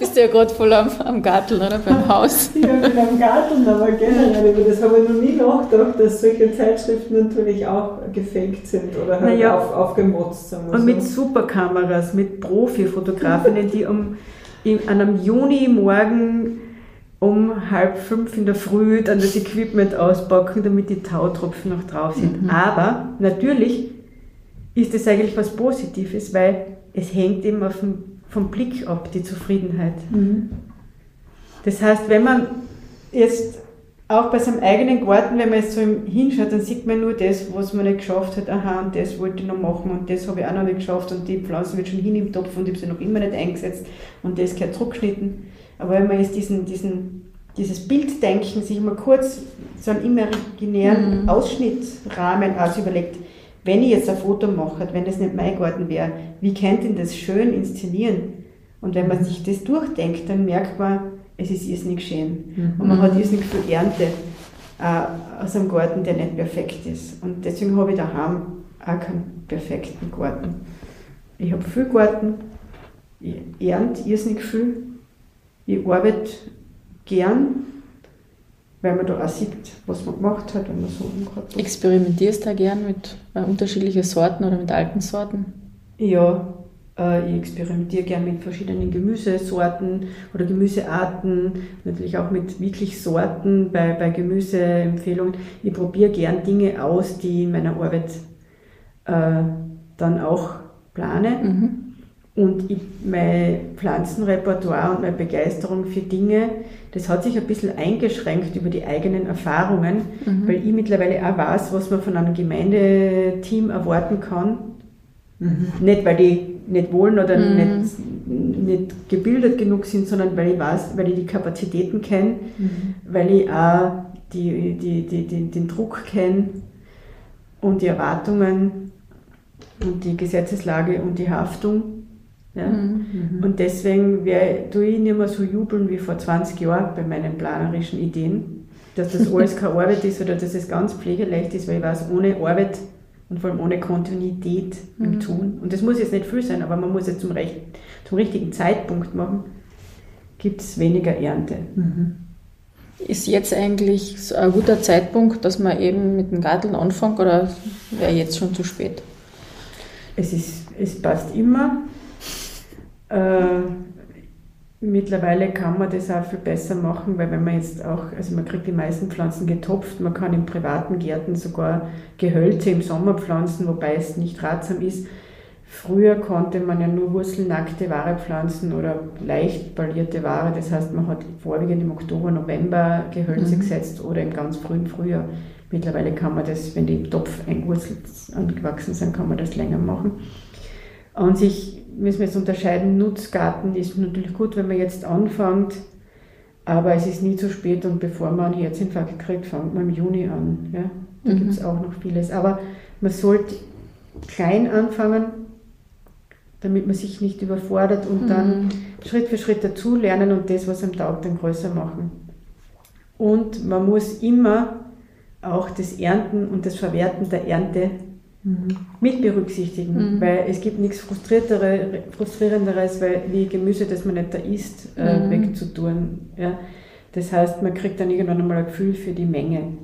bist du ja gerade voll am, am Garteln, oder? Beim Haus. ja, ich bin am Garteln, aber generell über das habe ich noch nie nachgedacht, dass solche Zeitschriften natürlich auch gefaked sind oder halt naja, auf, aufgemotzt sind. Und so. mit Superkameras, mit Profi-Fotografinnen, die um, in, an einem Juni-Morgen um halb fünf in der Früh dann das Equipment auspacken, damit die Tautropfen noch drauf sind. Mhm. Aber natürlich ist es eigentlich was Positives, weil es hängt eben auf dem, vom Blick ab, die Zufriedenheit. Mhm. Das heißt, wenn man jetzt auch bei seinem eigenen Garten, wenn man jetzt so hinschaut, dann sieht man nur das, was man nicht geschafft hat. Aha, und das wollte ich noch machen und das habe ich auch noch nicht geschafft und die Pflanze wird schon hin im Topf und ich habe sie noch immer nicht eingesetzt und das gehört zurückgeschnitten. Aber wenn man jetzt diesen, diesen, dieses Bilddenken sich mal kurz so einen imaginären mhm. Ausschnittrahmen aus überlegt, wenn ich jetzt ein Foto mache, wenn das nicht mein Garten wäre, wie könnte ich das schön inszenieren? Und wenn man sich das durchdenkt, dann merkt man, es ist irrsinnig schön. Mhm. Und man hat irrsinnig viel Ernte äh, aus einem Garten, der nicht perfekt ist. Und deswegen habe ich daheim auch keinen perfekten Garten. Ich habe viel Garten, ich ernte irrsinnig viel, ich arbeite gern, weil man da auch sieht, was man gemacht hat, wenn man so umgeht. Experimentierst du da gern mit äh, unterschiedlichen Sorten oder mit alten Sorten? Ja, äh, ich experimentiere gern mit verschiedenen Gemüsesorten oder Gemüsearten, natürlich auch mit wirklich Sorten bei, bei Gemüseempfehlungen. Ich probiere gern Dinge aus, die in meiner Arbeit äh, dann auch plane. Mhm. Und ich, mein Pflanzenrepertoire und meine Begeisterung für Dinge, das hat sich ein bisschen eingeschränkt über die eigenen Erfahrungen, mhm. weil ich mittlerweile auch weiß, was man von einem Gemeindeteam erwarten kann. Mhm. Nicht, weil die nicht wollen oder mhm. nicht, nicht gebildet genug sind, sondern weil ich weiß, weil ich die Kapazitäten kenne, mhm. weil ich auch die, die, die, die, den Druck kenne und die Erwartungen und die Gesetzeslage und die Haftung. Ja? Mhm. Und deswegen wär, tue ich nicht mehr so jubeln wie vor 20 Jahren bei meinen planerischen Ideen, dass das alles keine Arbeit ist oder dass es ganz pflegeleicht ist, weil ich weiß, ohne Arbeit und vor allem ohne Kontinuität mhm. im Tun, und das muss jetzt nicht viel sein, aber man muss es zum, recht, zum richtigen Zeitpunkt machen, gibt es weniger Ernte. Mhm. Ist jetzt eigentlich ein guter Zeitpunkt, dass man eben mit dem Garteln anfängt oder wäre jetzt schon zu spät? Es, ist, es passt immer. Äh, mittlerweile kann man das auch viel besser machen, weil wenn man jetzt auch, also man kriegt die meisten Pflanzen getopft, man kann in privaten Gärten sogar Gehölze im Sommer pflanzen, wobei es nicht ratsam ist. Früher konnte man ja nur wurzelnackte Ware pflanzen oder leicht ballierte Ware. Das heißt, man hat vorwiegend im Oktober, November Gehölze mhm. gesetzt oder im ganz frühen Frühjahr. Mittlerweile kann man das, wenn die im Topf eingewurzelt angewachsen sind, kann man das länger machen. An sich müssen wir jetzt unterscheiden, Nutzgarten ist natürlich gut, wenn man jetzt anfängt, aber es ist nie zu spät und bevor man einen Herzinfarkt kriegt, fängt man im Juni an. Ja? Da mhm. gibt es auch noch vieles. Aber man sollte klein anfangen, damit man sich nicht überfordert und mhm. dann Schritt für Schritt dazulernen und das, was am Tag dann größer machen. Und man muss immer auch das Ernten und das Verwerten der Ernte Mhm. mit berücksichtigen, mhm. weil es gibt nichts Frustrierenderes, weil wie Gemüse, das man nicht da isst, äh, mhm. wegzutun. Ja? Das heißt, man kriegt dann irgendwann einmal ein Gefühl für die Menge,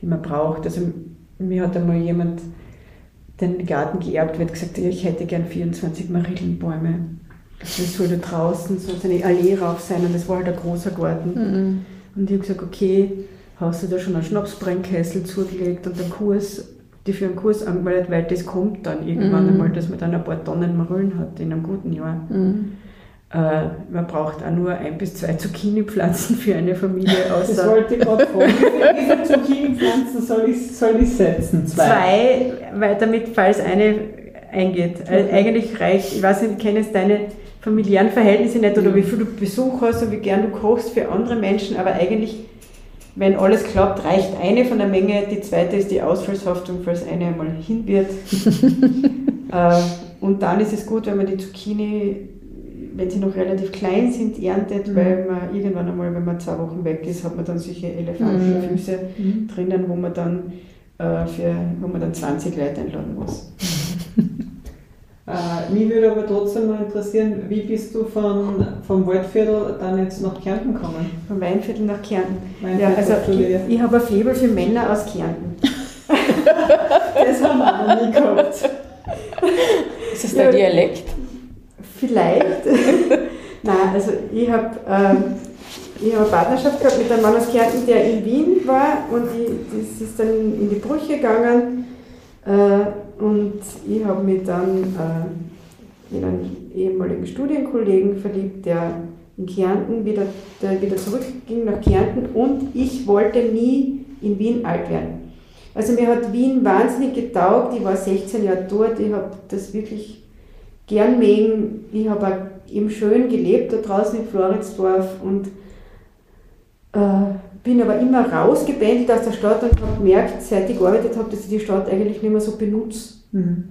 die man braucht. Also mir hat einmal jemand den Garten geerbt, wird gesagt, ich hätte gern 24 Marillenbäume. Also das soll da draußen so eine Allee rauf sein und das war halt ein großer Garten. Mhm. Und ich habe gesagt, okay, hast du da schon einen Schnapsbrennkessel zugelegt und einen Kurs die für einen Kurs angemeldet, weil das kommt dann irgendwann mhm. einmal, dass man dann ein paar Tonnen Marillen hat in einem guten Jahr. Mhm. Äh, man braucht auch nur ein bis zwei Zucchini-Pflanzen für eine Familie. Außer das wollte ich gerade fragen. Wie viele Zucchini-Pflanzen soll ich, soll ich setzen? Zwei. Zwei, weil damit, falls eine eingeht. Okay. Eigentlich reicht, ich weiß nicht, kennst deine familiären Verhältnisse nicht oder wie viel du Besuch hast und wie gern du kochst für andere Menschen, aber eigentlich wenn alles klappt, reicht eine von der Menge. Die zweite ist die Ausfallshaftung, falls eine einmal hin wird. äh, und dann ist es gut, wenn man die Zucchini, wenn sie noch relativ klein sind, erntet, mhm. weil man irgendwann einmal, wenn man zwei Wochen weg ist, hat man dann solche Elefantenfüße mhm. drinnen, wo man dann äh, für, wo man dann 20 Leute einladen muss. Äh, mich würde aber trotzdem noch interessieren, wie bist du von, vom Waldviertel dann jetzt nach Kärnten gekommen? Vom Weinviertel nach Kärnten. Weinviertel, ja, also ich, ich habe ein Faible für Männer aus Kärnten. das haben wir noch nie gehabt. Ist das der ja, Dialekt? Vielleicht. Nein, also ich habe ähm, ich hab eine Partnerschaft gehabt mit einem Mann aus Kärnten, der in Wien war und ich, das ist dann in die Brüche gegangen. Äh, und ich habe mich dann äh, in einen ehemaligen Studienkollegen verliebt, der in Kärnten wieder, der wieder zurückging nach Kärnten. Und ich wollte nie in Wien alt werden. Also mir hat Wien wahnsinnig getaugt, ich war 16 Jahre dort, ich habe das wirklich gern mögen, ich habe auch eben schön gelebt da draußen in Floridsdorf. Und äh, bin aber immer rausgebändelt aus der Stadt und habe gemerkt, seit ich gearbeitet habe, dass ich die Stadt eigentlich nicht mehr so benutze. Mhm.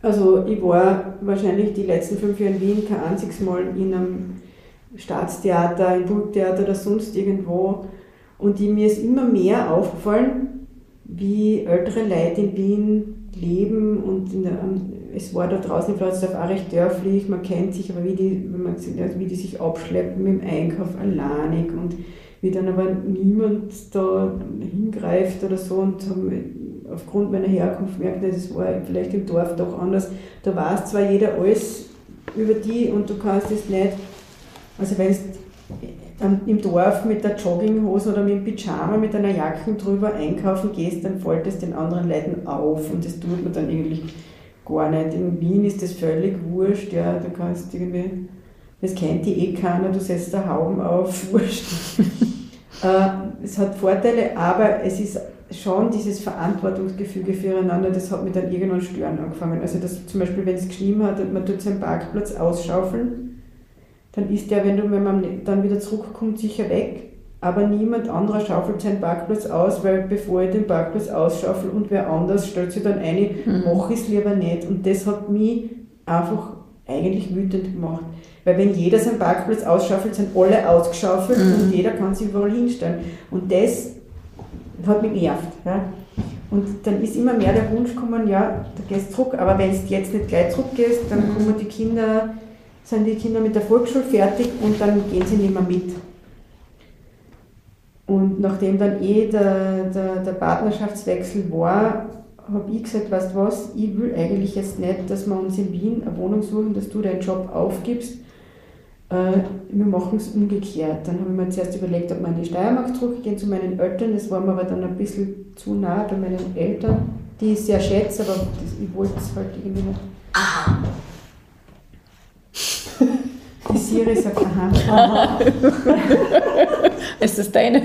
Also ich war wahrscheinlich die letzten fünf Jahre in Wien kein einziges Mal in einem Staatstheater, im Burgtheater oder sonst irgendwo. Und die, mir ist immer mehr aufgefallen, wie ältere Leute in Wien leben und der, es war da draußen in Floridsdorf auch recht dörflich, man kennt sich, aber wie die, wie die sich abschleppen mit dem Einkauf alleinig und wie dann aber niemand da hingreift oder so und aufgrund meiner Herkunft gemerkt, das war vielleicht im Dorf doch anders. Da weiß zwar jeder alles über die und du kannst es nicht, also wenn du im Dorf mit der Jogginghose oder mit dem Pyjama mit einer Jacke drüber einkaufen gehst, dann fällt es den anderen Leuten auf und das tut man dann eigentlich gar nicht. In Wien ist das völlig wurscht, ja, du kannst irgendwie das kennt die eh keiner, du setzt da Hauben auf, wurscht. Äh, es hat Vorteile, aber es ist schon dieses Verantwortungsgefüge füreinander, das hat mich dann irgendwann stören angefangen. Also dass zum Beispiel, wenn es geschrieben hat und man tut seinen Parkplatz ausschaufeln, dann ist der, wenn, du, wenn man dann wieder zurückkommt, sicher weg. Aber niemand anderer schaufelt seinen Parkplatz aus, weil bevor ich den Parkplatz ausschaufel und wer anders stellt sich dann ein, mhm. mache ich es lieber nicht. Und das hat mich einfach eigentlich wütend gemacht. Weil wenn jeder seinen Parkplatz ausschaufelt, sind alle ausgeschaufelt mhm. und jeder kann sich überall hinstellen. Und das hat mich genervt. Ja. Und dann ist immer mehr der Wunsch gekommen, ja, da gehst du zurück, aber wenn du jetzt nicht gleich zurückgehst, dann mhm. kommen die Kinder, sind die Kinder mit der Volksschule fertig und dann gehen sie nicht mehr mit. Und nachdem dann eh der, der, der Partnerschaftswechsel war, habe ich gesagt, weißt du was, ich will eigentlich jetzt nicht, dass wir uns in Wien eine Wohnung suchen, dass du deinen Job aufgibst, wir machen es umgekehrt. Dann habe ich mir zuerst überlegt, ob wir in die Steiermark zurückgehen zu meinen Eltern. Das war mir aber dann ein bisschen zu nah bei meinen Eltern, die ich sehr schätze, aber ich wollte es halt irgendwie nicht. Aha. Die Siri sagt, aha. aha. Ist das deine?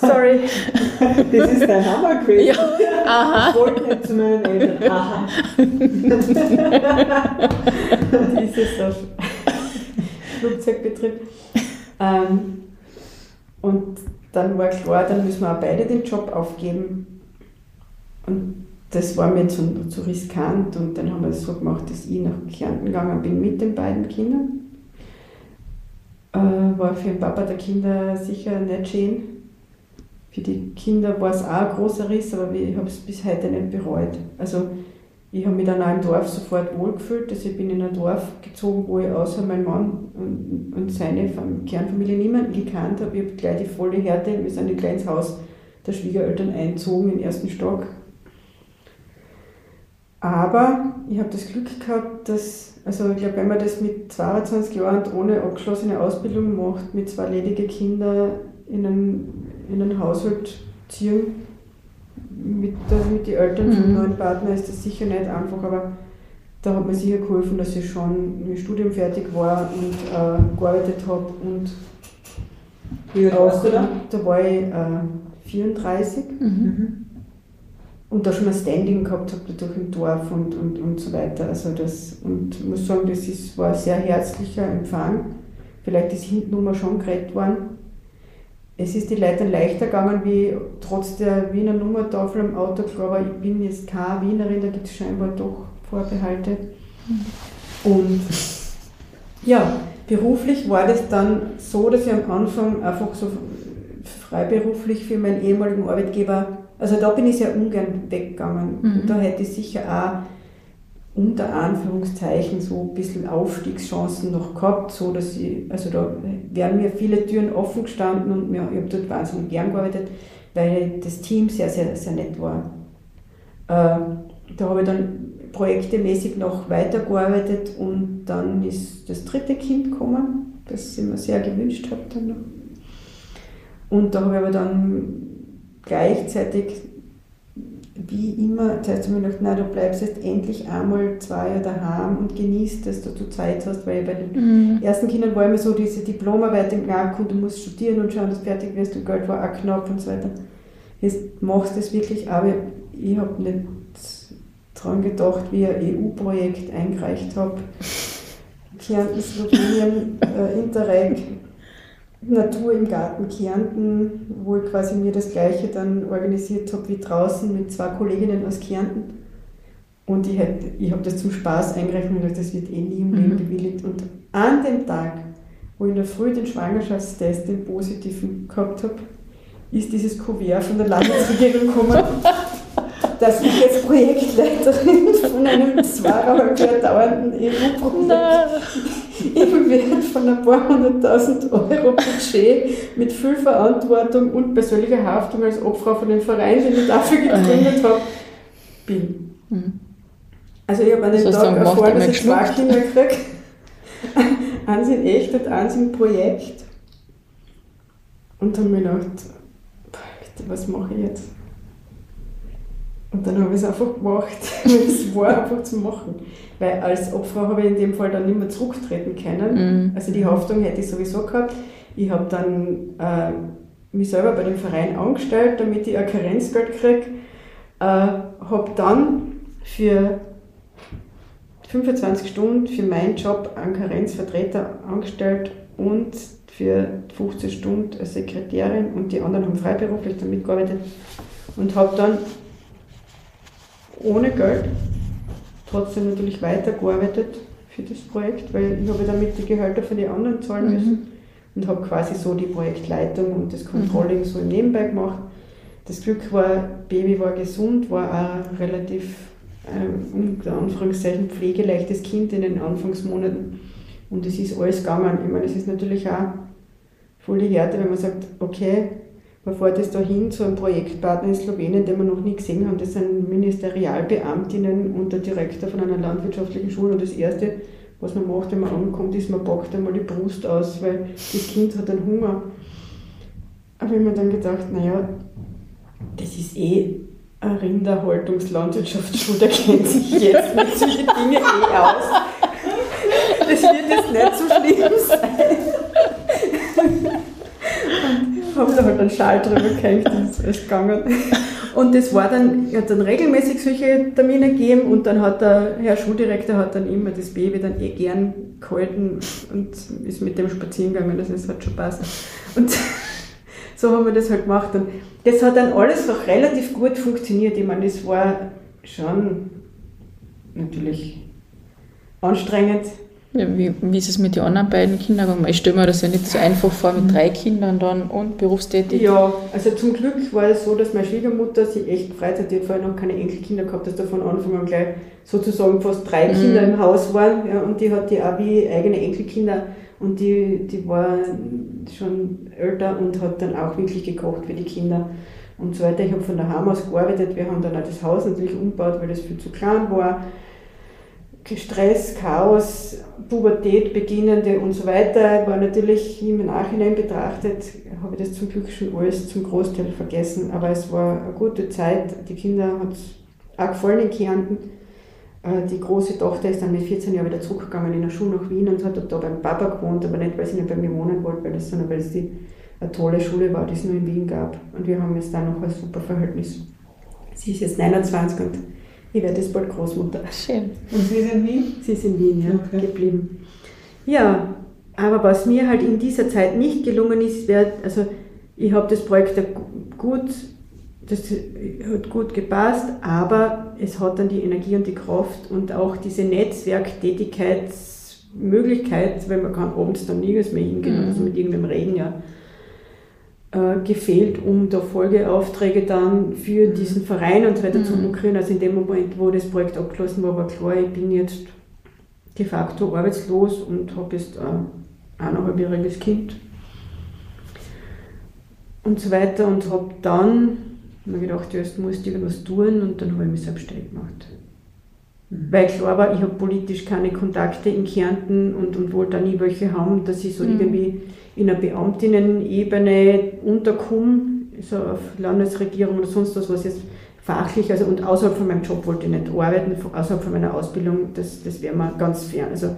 Sorry. Das ist dein Hammerquiz. Ja. Aha. Ich wollte nicht zu meinen Eltern. Aha. Das ist es Flugzeugbetrieb. Ähm, und dann war klar, dann müssen wir auch beide den Job aufgeben. Und das war mir zu, zu riskant und dann haben wir es so gemacht, dass ich nach Kärnten gegangen bin mit den beiden Kindern. Äh, war für den Papa der Kinder sicher nicht schön. Für die Kinder war es auch ein großer Riss, aber ich habe es bis heute nicht bereut. Also ich habe mich dann auch im Dorf sofort wohlgefühlt. Also ich bin in ein Dorf gezogen, wo ich außer meinem Mann und, und seine Kernfamilie niemanden gekannt habe. Ich habe gleich die volle Härte. Wir sind gleich ins Haus der Schwiegereltern einzogen, im ersten Stock. Aber ich habe das Glück gehabt, dass, also ich glaube, wenn man das mit 22 Jahren und ohne abgeschlossene Ausbildung macht, mit zwei ledigen Kindern in einen, in einen Haushalt ziehen, mit, der, mit den Eltern vom mhm. neuen Partner ist das sicher nicht einfach, aber da hat mir sicher geholfen, dass ich schon mit Studium fertig war und äh, gearbeitet habe. Und Wie alt warst du da? Da war ich äh, 34 mhm. und da schon ein Standing gehabt habe dadurch im Dorf und, und, und so weiter. Also das, und ich muss sagen, das ist, war ein sehr herzlicher Empfang. Vielleicht ist hinten schon geredet worden. Es ist die Leute leichter gegangen, wie trotz der Wiener Nummertafel am Auto, aber ich bin jetzt keine Wienerin, da gibt es scheinbar doch Vorbehalte. Und ja, beruflich war das dann so, dass ich am Anfang einfach so freiberuflich für meinen ehemaligen Arbeitgeber, also da bin ich sehr ungern weggegangen. Mhm. Da hätte ich sicher auch unter Anführungszeichen so ein bisschen Aufstiegschancen noch gehabt, so dass ich, also da wären mir viele Türen offen gestanden und mir, ich habe dort wahnsinnig gern gearbeitet, weil das Team sehr, sehr, sehr nett war. Äh, da habe ich dann projektemäßig noch weitergearbeitet und dann ist das dritte Kind gekommen, das ich mir sehr gewünscht habe dann noch. Und da habe ich aber dann gleichzeitig wie immer, zuerst habe ich gedacht, nein, du bleibst jetzt endlich einmal zwei Jahre daheim und genießt, dass du zu zweit hast, weil bei den mhm. ersten Kindern war immer so diese Diplomarbeit im Gang und du musst studieren und schauen, dass du fertig wirst und Geld war auch knapp und so weiter. Jetzt machst du das wirklich, aber ich habe nicht daran gedacht, wie ich ein EU-Projekt eingereicht habe. Kärnten, Slowenien, äh, Interreg, Natur im Garten Kärnten, wo ich quasi mir das Gleiche dann organisiert habe wie draußen mit zwei Kolleginnen aus Kärnten. Und ich, ich habe das zum Spaß eingerechnet und gedacht, das wird eh nie im Leben mhm. bewilligt. Und an dem Tag, wo ich in der Früh den Schwangerschaftstest, den positiven, gehabt habe, ist dieses Kuvert von der Landesregierung gekommen, dass ich jetzt Projektleiterin von einem zweieinhalb Jahre dauernden EU-Projekt im Wert von ein paar hunderttausend Euro Budget mit viel Verantwortung und persönlicher Haftung als Obfrau von dem Verein, den ich dafür gegründet habe, bin. Mhm. Also ich habe an dem Tag erfahren, dass ich zwei Kinder kriege. eins in echt und eins im Projekt. Und dann habe ich gedacht, bitte, was mache ich jetzt? Und dann habe ich es einfach gemacht. es war einfach zu machen. Weil als Opfer habe ich in dem Fall dann nicht mehr zurücktreten können. Mhm. Also die Haftung hätte ich sowieso gehabt. Ich habe dann äh, mich selber bei dem Verein angestellt, damit ich ein Karenzgeld kriege. Äh, habe dann für 25 Stunden für meinen Job einen Karenzvertreter angestellt und für 15 Stunden als Sekretärin und die anderen haben freiberuflich damit gearbeitet und habe dann ohne Geld, trotzdem natürlich weitergearbeitet für das Projekt, weil ich habe damit die Gehälter für die anderen zahlen müssen mhm. und habe quasi so die Projektleitung und das Controlling mhm. so nebenbei gemacht. Das Glück war, Baby war gesund, war auch relativ, ähm, unter Anführungszeichen, pflegeleichtes Kind in den Anfangsmonaten und es ist alles gegangen. Ich meine, es ist natürlich auch voll die Härte, wenn man sagt, okay, man fährt jetzt dahin zu einem Projektpartner in Slowenien, den wir noch nie gesehen haben. Das sind Ministerialbeamtinnen und der Direktor von einer landwirtschaftlichen Schule. Und das Erste, was man macht, wenn man ankommt, ist, man packt einmal die Brust aus, weil das Kind hat einen Hunger. Aber ich mir dann gedacht, naja, das ist eh ein Rinderhaltungslandwirtschaftsschule, der kennt sich jetzt mit solchen Dingen eh aus. Das wird jetzt nicht so schlimm sein haben da halt einen Schal drüber gehängt und ist alles gegangen. Und das war dann, hat dann regelmäßig solche Termine gegeben und dann hat der Herr Schuldirektor hat dann immer das Baby dann eh gern gehalten und ist mit dem spazieren gegangen, das ist halt schon passt. Und so haben wir das halt gemacht. Und das hat dann alles auch relativ gut funktioniert. Ich meine, das war schon natürlich anstrengend, wie, wie ist es mit den anderen beiden Kindern? Ich stelle mir das ja nicht so einfach vor mit drei Kindern dann und berufstätig. Ja, also zum Glück war es so, dass meine Schwiegermutter sich echt Freizeit, die hat vorher noch keine Enkelkinder gehabt, dass da von Anfang an gleich sozusagen fast drei mhm. Kinder im Haus waren. Ja, und die hat die auch wie eigene Enkelkinder und die, die war schon älter und hat dann auch wirklich gekocht für die Kinder und so weiter. Ich habe von daheim aus gearbeitet. Wir haben dann auch das Haus natürlich umgebaut, weil das viel zu klein war. Stress, Chaos, Pubertät beginnende und so weiter, war natürlich im Nachhinein betrachtet, habe ich das zum Glück schon alles zum Großteil vergessen, aber es war eine gute Zeit. Die Kinder hat es auch gefallen in Kärnten. Äh, die große Tochter ist dann mit 14 Jahren wieder zurückgegangen in der Schule nach Wien und hat da beim Papa gewohnt, aber nicht, weil sie nicht bei mir wohnen wollte, sondern weil es die, eine tolle Schule war, die es nur in Wien gab. Und wir haben jetzt da noch ein super Verhältnis. Sie ist jetzt 29 und ich werde jetzt bald Großmutter. Schön. Und Sie ist in Wien? Sie ist in Wien, ja, okay. geblieben. Ja, aber was mir halt in dieser Zeit nicht gelungen ist, wäre, also ich habe das Projekt gut, das hat gut gepasst, aber es hat dann die Energie und die Kraft und auch diese Netzwerktätigkeitsmöglichkeit, weil man kann abends dann nirgends mehr hingehen, mhm. also mit irgendeinem Reden, ja, gefehlt, um da Folgeaufträge dann für mhm. diesen Verein und so weiter mhm. zu lukrieren. Also in dem Moment, wo das Projekt abgeschlossen war, war klar, ich bin jetzt de facto arbeitslos und habe jetzt ein eineinhalbjähriges Kind und so weiter und habe dann mir gedacht, jetzt musst du irgendwas tun und dann habe ich mich selbstständig gemacht. Mhm. Weil klar war, ich habe politisch keine Kontakte in Kärnten und, und wollte auch nie welche haben, dass ich so mhm. irgendwie in einer Beamtinnen-Ebene unterkomme, so auf Landesregierung oder sonst was, was jetzt fachlich, also und außerhalb von meinem Job wollte ich nicht arbeiten, außerhalb von meiner Ausbildung, das, das wäre mir ganz fern. Also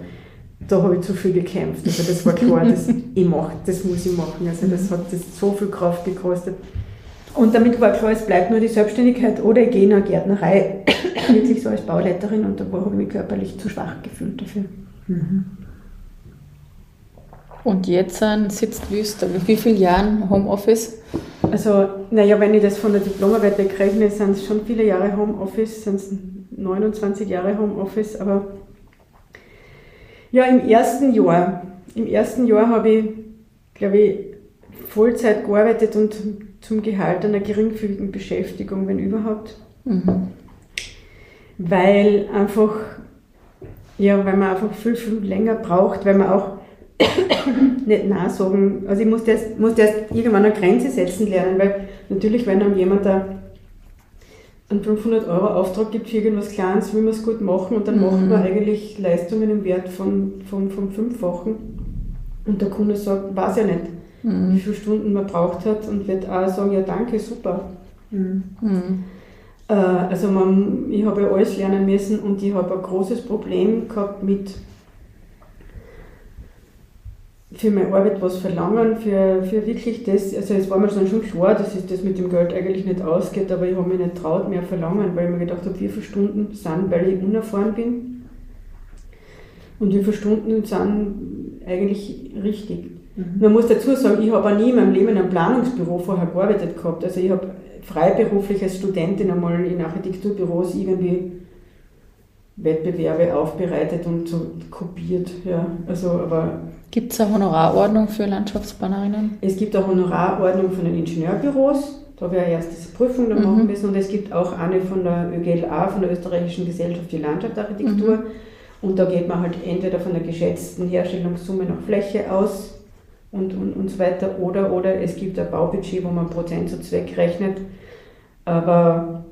da habe ich zu viel gekämpft. Also das war klar, das, ich mach, das muss ich machen. Also das hat das so viel Kraft gekostet. Und damit war klar, es bleibt nur die Selbstständigkeit oder ich gehe in eine Gärtnerei, wirklich so als Bauleiterin und da habe ich mich körperlich zu schwach gefühlt dafür. Mhm. Und jetzt sitzt Wüst, wie viele Jahre Homeoffice? Also, naja, wenn ich das von der Diplomarbeit wegrechne, sind es schon viele Jahre Homeoffice, sind es 29 Jahre Homeoffice, aber ja, im ersten Jahr, im ersten Jahr habe ich, glaube ich, Vollzeit gearbeitet und zum Gehalt einer geringfügigen Beschäftigung, wenn überhaupt. Mhm. Weil einfach, ja, weil man einfach viel, viel länger braucht, weil man auch nicht Nein sagen, also ich musste erst, musste erst irgendwann eine Grenze setzen lernen, weil natürlich, wenn einem jemand da einen 500 Euro Auftrag gibt für irgendwas Kleines, will man es gut machen und dann mhm. macht man eigentlich Leistungen im Wert von, von, von Fünffachen und der Kunde sagt, weiß ja nicht, mhm. wie viele Stunden man braucht hat und wird auch sagen, ja danke, super. Mhm. mhm. Äh, also man, ich habe ja alles lernen müssen und ich habe ein großes Problem gehabt mit für meine Arbeit was verlangen, für, für wirklich das, also es war mir dann schon klar, dass es das mit dem Geld eigentlich nicht ausgeht, aber ich habe mich nicht traut mehr verlangen, weil ich mir gedacht habe, wie viele Stunden sind, weil ich unerfahren bin und wie viele Stunden sind eigentlich richtig. Mhm. Man muss dazu sagen, ich habe auch nie in meinem Leben in einem Planungsbüro vorher gearbeitet gehabt, also ich habe freiberuflich als Studentin einmal in Architekturbüros irgendwie Wettbewerbe aufbereitet und so kopiert. Ja. Also, aber gibt es eine Honorarordnung für Landschaftsplanerinnen? Es gibt eine Honorarordnung von den Ingenieurbüros. Da habe ich ja erst diese Prüfung dann mhm. machen müssen. Und es gibt auch eine von der ÖGLA, von der Österreichischen Gesellschaft für Landschaftsarchitektur. Mhm. Und da geht man halt entweder von der geschätzten Herstellungssumme nach Fläche aus und, und, und so weiter. Oder, oder es gibt ein Baubudget, wo man Prozentsatz wegrechnet. Aber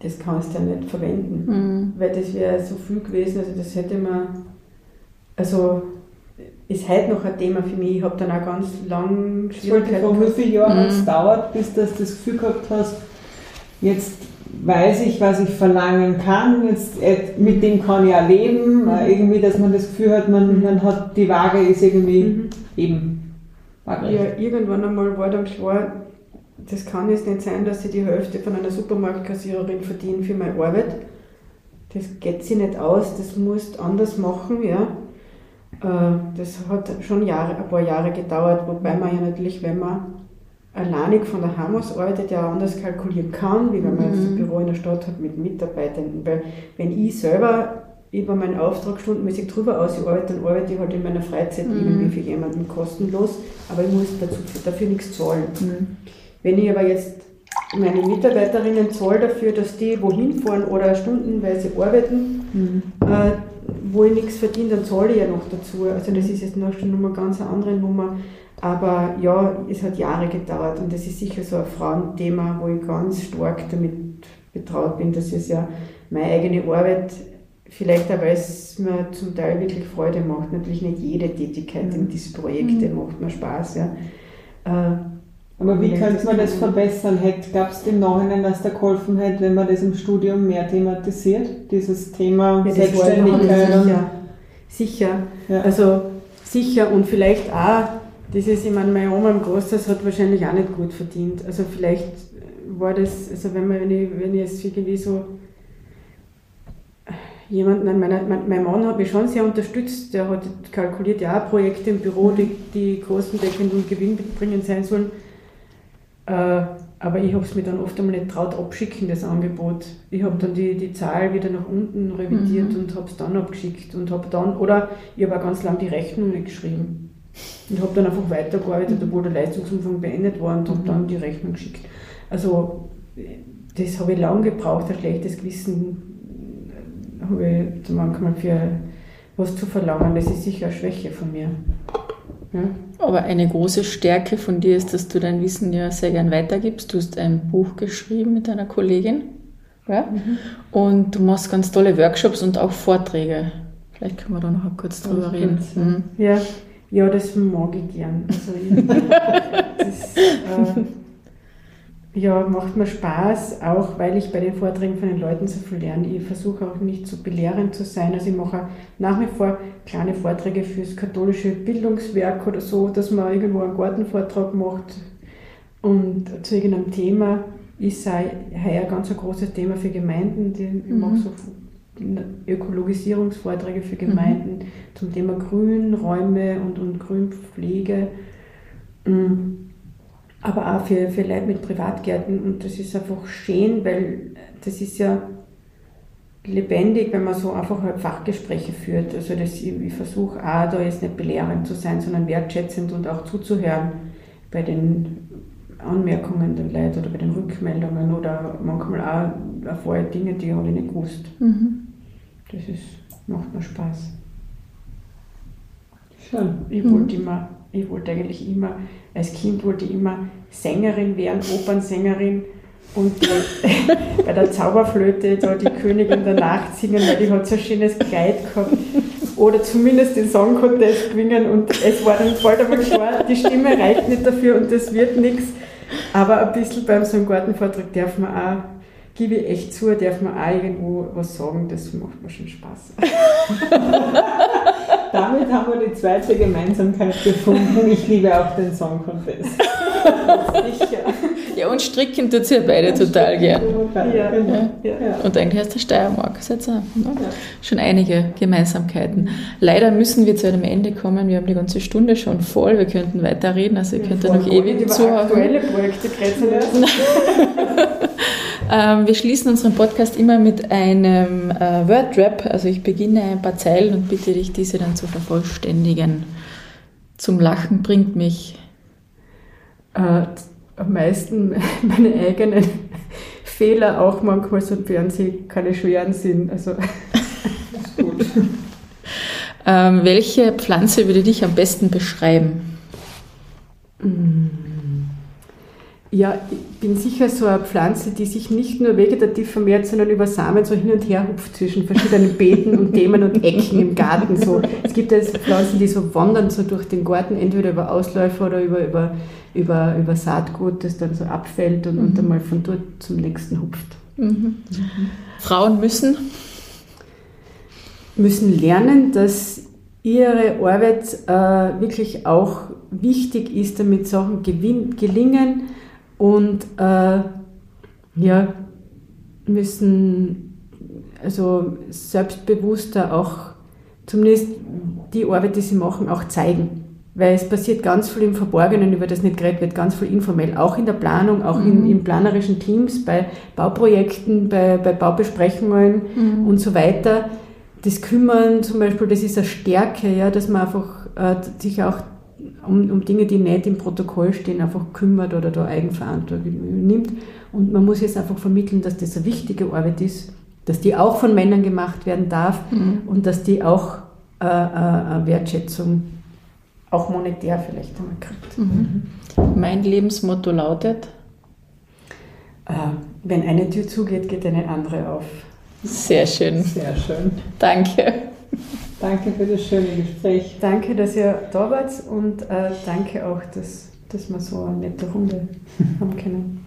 das kannst du ja nicht verwenden, mhm. weil das wäre so viel gewesen, also das hätte man, also ist heute noch ein Thema für mich, ich habe dann auch ganz lang Schwierigkeiten Vor wie viele Jahre mhm. hat es dauert, bis du das Gefühl gehabt hast, jetzt weiß ich, was ich verlangen kann, jetzt, äh, mit dem kann ich auch leben, mhm. Äh, irgendwie, dass man das Gefühl hat, man, man hat, die Waage ist irgendwie mhm. eben waagerecht. Ja, irgendwann einmal war dann klar, das kann jetzt nicht sein, dass ich die Hälfte von einer Supermarktkassiererin verdiene für meine Arbeit. Das geht sich nicht aus, das musst anders machen, ja. Äh, das hat schon Jahre, ein paar Jahre gedauert, wobei man ja natürlich, wenn man alleinig von der Hamas arbeitet, ja anders kalkulieren kann, wie wenn man jetzt ein mhm. Büro in der Stadt hat mit Mitarbeitern. Weil wenn ich selber über meinen Auftrag stundenmäßig drüber ausarbeite, dann arbeite ich halt in meiner Freizeit mhm. irgendwie für jemanden kostenlos, aber ich muss dazu, dafür nichts zahlen. Mhm. Wenn ich aber jetzt meine Mitarbeiterinnen zahle dafür, dass die wohin fahren oder stundenweise arbeiten, mhm. äh, wo ich nichts verdiene, dann zahle ich ja noch dazu. Also das ist jetzt noch schon eine ganz andere Nummer. Aber ja, es hat Jahre gedauert und das ist sicher so ein Frauenthema, wo ich ganz stark damit betraut bin, dass es ja meine eigene Arbeit, vielleicht auch weil es mir zum Teil wirklich Freude macht, natürlich nicht jede Tätigkeit mhm. in diesen Projekten mhm. macht mir Spaß. Ja. Äh, aber wie könnte man das verbessern? Gab es den Nachhinein, dass da geholfen hätte, wenn man das im Studium mehr thematisiert? Dieses Thema ja, Selbstständigkeit? Sicher. sicher. Ja. Also sicher und vielleicht auch, dieses, ich meine, meine Oma im Großhaus hat wahrscheinlich auch nicht gut verdient. Also vielleicht war das, also wenn, man, wenn, ich, wenn ich jetzt irgendwie so jemanden, nein, meine, mein, Mann hat mich schon sehr unterstützt, der hat kalkuliert ja Projekte im Büro, die, die kostendeckend und gewinnbringend sein sollen aber ich habe es mir dann oft einmal nicht traut abschicken, das Angebot. Ich habe dann die, die Zahl wieder nach unten revidiert Mhm. und habe es dann abgeschickt und habe dann, oder ich habe auch ganz lange die Rechnung nicht geschrieben. Und habe dann einfach weitergearbeitet, obwohl der Leistungsumfang beendet war und habe Mhm. dann die Rechnung geschickt. Also das habe ich lange gebraucht, ein schlechtes Gewissen äh, habe ich manchmal für was zu verlangen. Das ist sicher eine Schwäche von mir. Aber eine große Stärke von dir ist, dass du dein Wissen ja sehr gern weitergibst. Du hast ein Buch geschrieben mit deiner Kollegin. Ja? Und du machst ganz tolle Workshops und auch Vorträge. Vielleicht können wir da noch kurz drüber reden. Mhm. Ja, ja, das mag ich gern. Also ich, das äh, ja, macht mir Spaß, auch weil ich bei den Vorträgen von den Leuten so viel lerne. Ich versuche auch nicht so belehrend zu sein. Also ich mache nach wie vor kleine Vorträge fürs katholische Bildungswerk oder so, dass man irgendwo einen Gartenvortrag macht und zu irgendeinem Thema ist auch heuer ein ganz ein großes Thema für Gemeinden. Ich mache so Ökologisierungsvorträge für Gemeinden zum Thema Grünräume und, und Grünpflege. Mm. Aber auch für, für Leute mit Privatgärten. Und das ist einfach schön, weil das ist ja lebendig, wenn man so einfach halt Fachgespräche führt. Also das, ich, ich versuche auch da jetzt nicht belehrend zu sein, sondern wertschätzend und auch zuzuhören bei den Anmerkungen der Leute oder bei den Rückmeldungen oder manchmal auch erfahre ich Dinge, die habe ich nicht gewusst. Mhm. Das ist, macht mir Spaß. Schön. Ich wollte immer, ich wollte eigentlich immer, als Kind wollte ich immer Sängerin werden, Opernsängerin und bei der Zauberflöte da die Königin der Nacht singen, weil die hat so ein schönes Kleid gehabt. Oder zumindest den Song Contest gewinnen und es war dann bald aber klar, die Stimme reicht nicht dafür und das wird nichts. Aber ein bisschen beim so einem Gartenvortrag darf man auch, gebe ich echt zu, darf man auch irgendwo was sagen, das macht mir schon Spaß. Damit haben wir die zweite Gemeinsamkeit gefunden. Ich liebe auch den Song Contest. Sicher. Ja, und stricken tut ihr beide total gern. Ja. Genau. Ja. Und eigentlich aus der Steiermark. Seid ihr, ne? Schon einige Gemeinsamkeiten. Leider müssen wir zu einem Ende kommen. Wir haben die ganze Stunde schon voll. Wir könnten weiterreden. Also ihr könnt ja noch ewig zuhören. aktuelle Projekte geredet. Ähm, wir schließen unseren Podcast immer mit einem äh, Wordrap. Also ich beginne ein paar Zeilen und bitte dich, diese dann zu vervollständigen. Zum Lachen bringt mich. Äh, am meisten meine eigenen Fehler auch manchmal, sofern sie keine schweren sind. Also Ähm, welche Pflanze würde dich am besten beschreiben? Ja, ich bin sicher so eine Pflanze, die sich nicht nur vegetativ vermehrt, sondern über Samen so hin und her hupft zwischen verschiedenen Beeten und Themen und Ecken im Garten. So. Es gibt ja Pflanzen, die so wandern so durch den Garten, entweder über Ausläufer oder über, über, über, über Saatgut, das dann so abfällt und, und dann mal von dort zum nächsten hupft. Frauen müssen. müssen lernen, dass ihre Arbeit äh, wirklich auch wichtig ist, damit Sachen gewinn, gelingen und äh, ja, müssen also selbstbewusster auch zumindest die Arbeit, die sie machen, auch zeigen. Weil es passiert ganz viel im Verborgenen, über das nicht geredet wird, ganz viel informell, auch in der Planung, auch in, in planerischen Teams, bei Bauprojekten, bei, bei Baubesprechungen und so weiter. Das Kümmern zum Beispiel, das ist eine Stärke, ja, dass man einfach äh, sich auch um, um Dinge, die nicht im Protokoll stehen, einfach kümmert oder da Eigenverantwortung nimmt. Und man muss jetzt einfach vermitteln, dass das eine wichtige Arbeit ist, dass die auch von Männern gemacht werden darf und dass die auch äh, äh, Wertschätzung, auch monetär vielleicht einmal kriegt. Mein Lebensmotto lautet. Äh, wenn eine Tür zugeht, geht eine andere auf. Sehr schön. Sehr schön. Danke. Danke für das schöne Gespräch. Danke, dass ihr da wart und äh, danke auch, dass, dass wir so eine nette Runde haben können.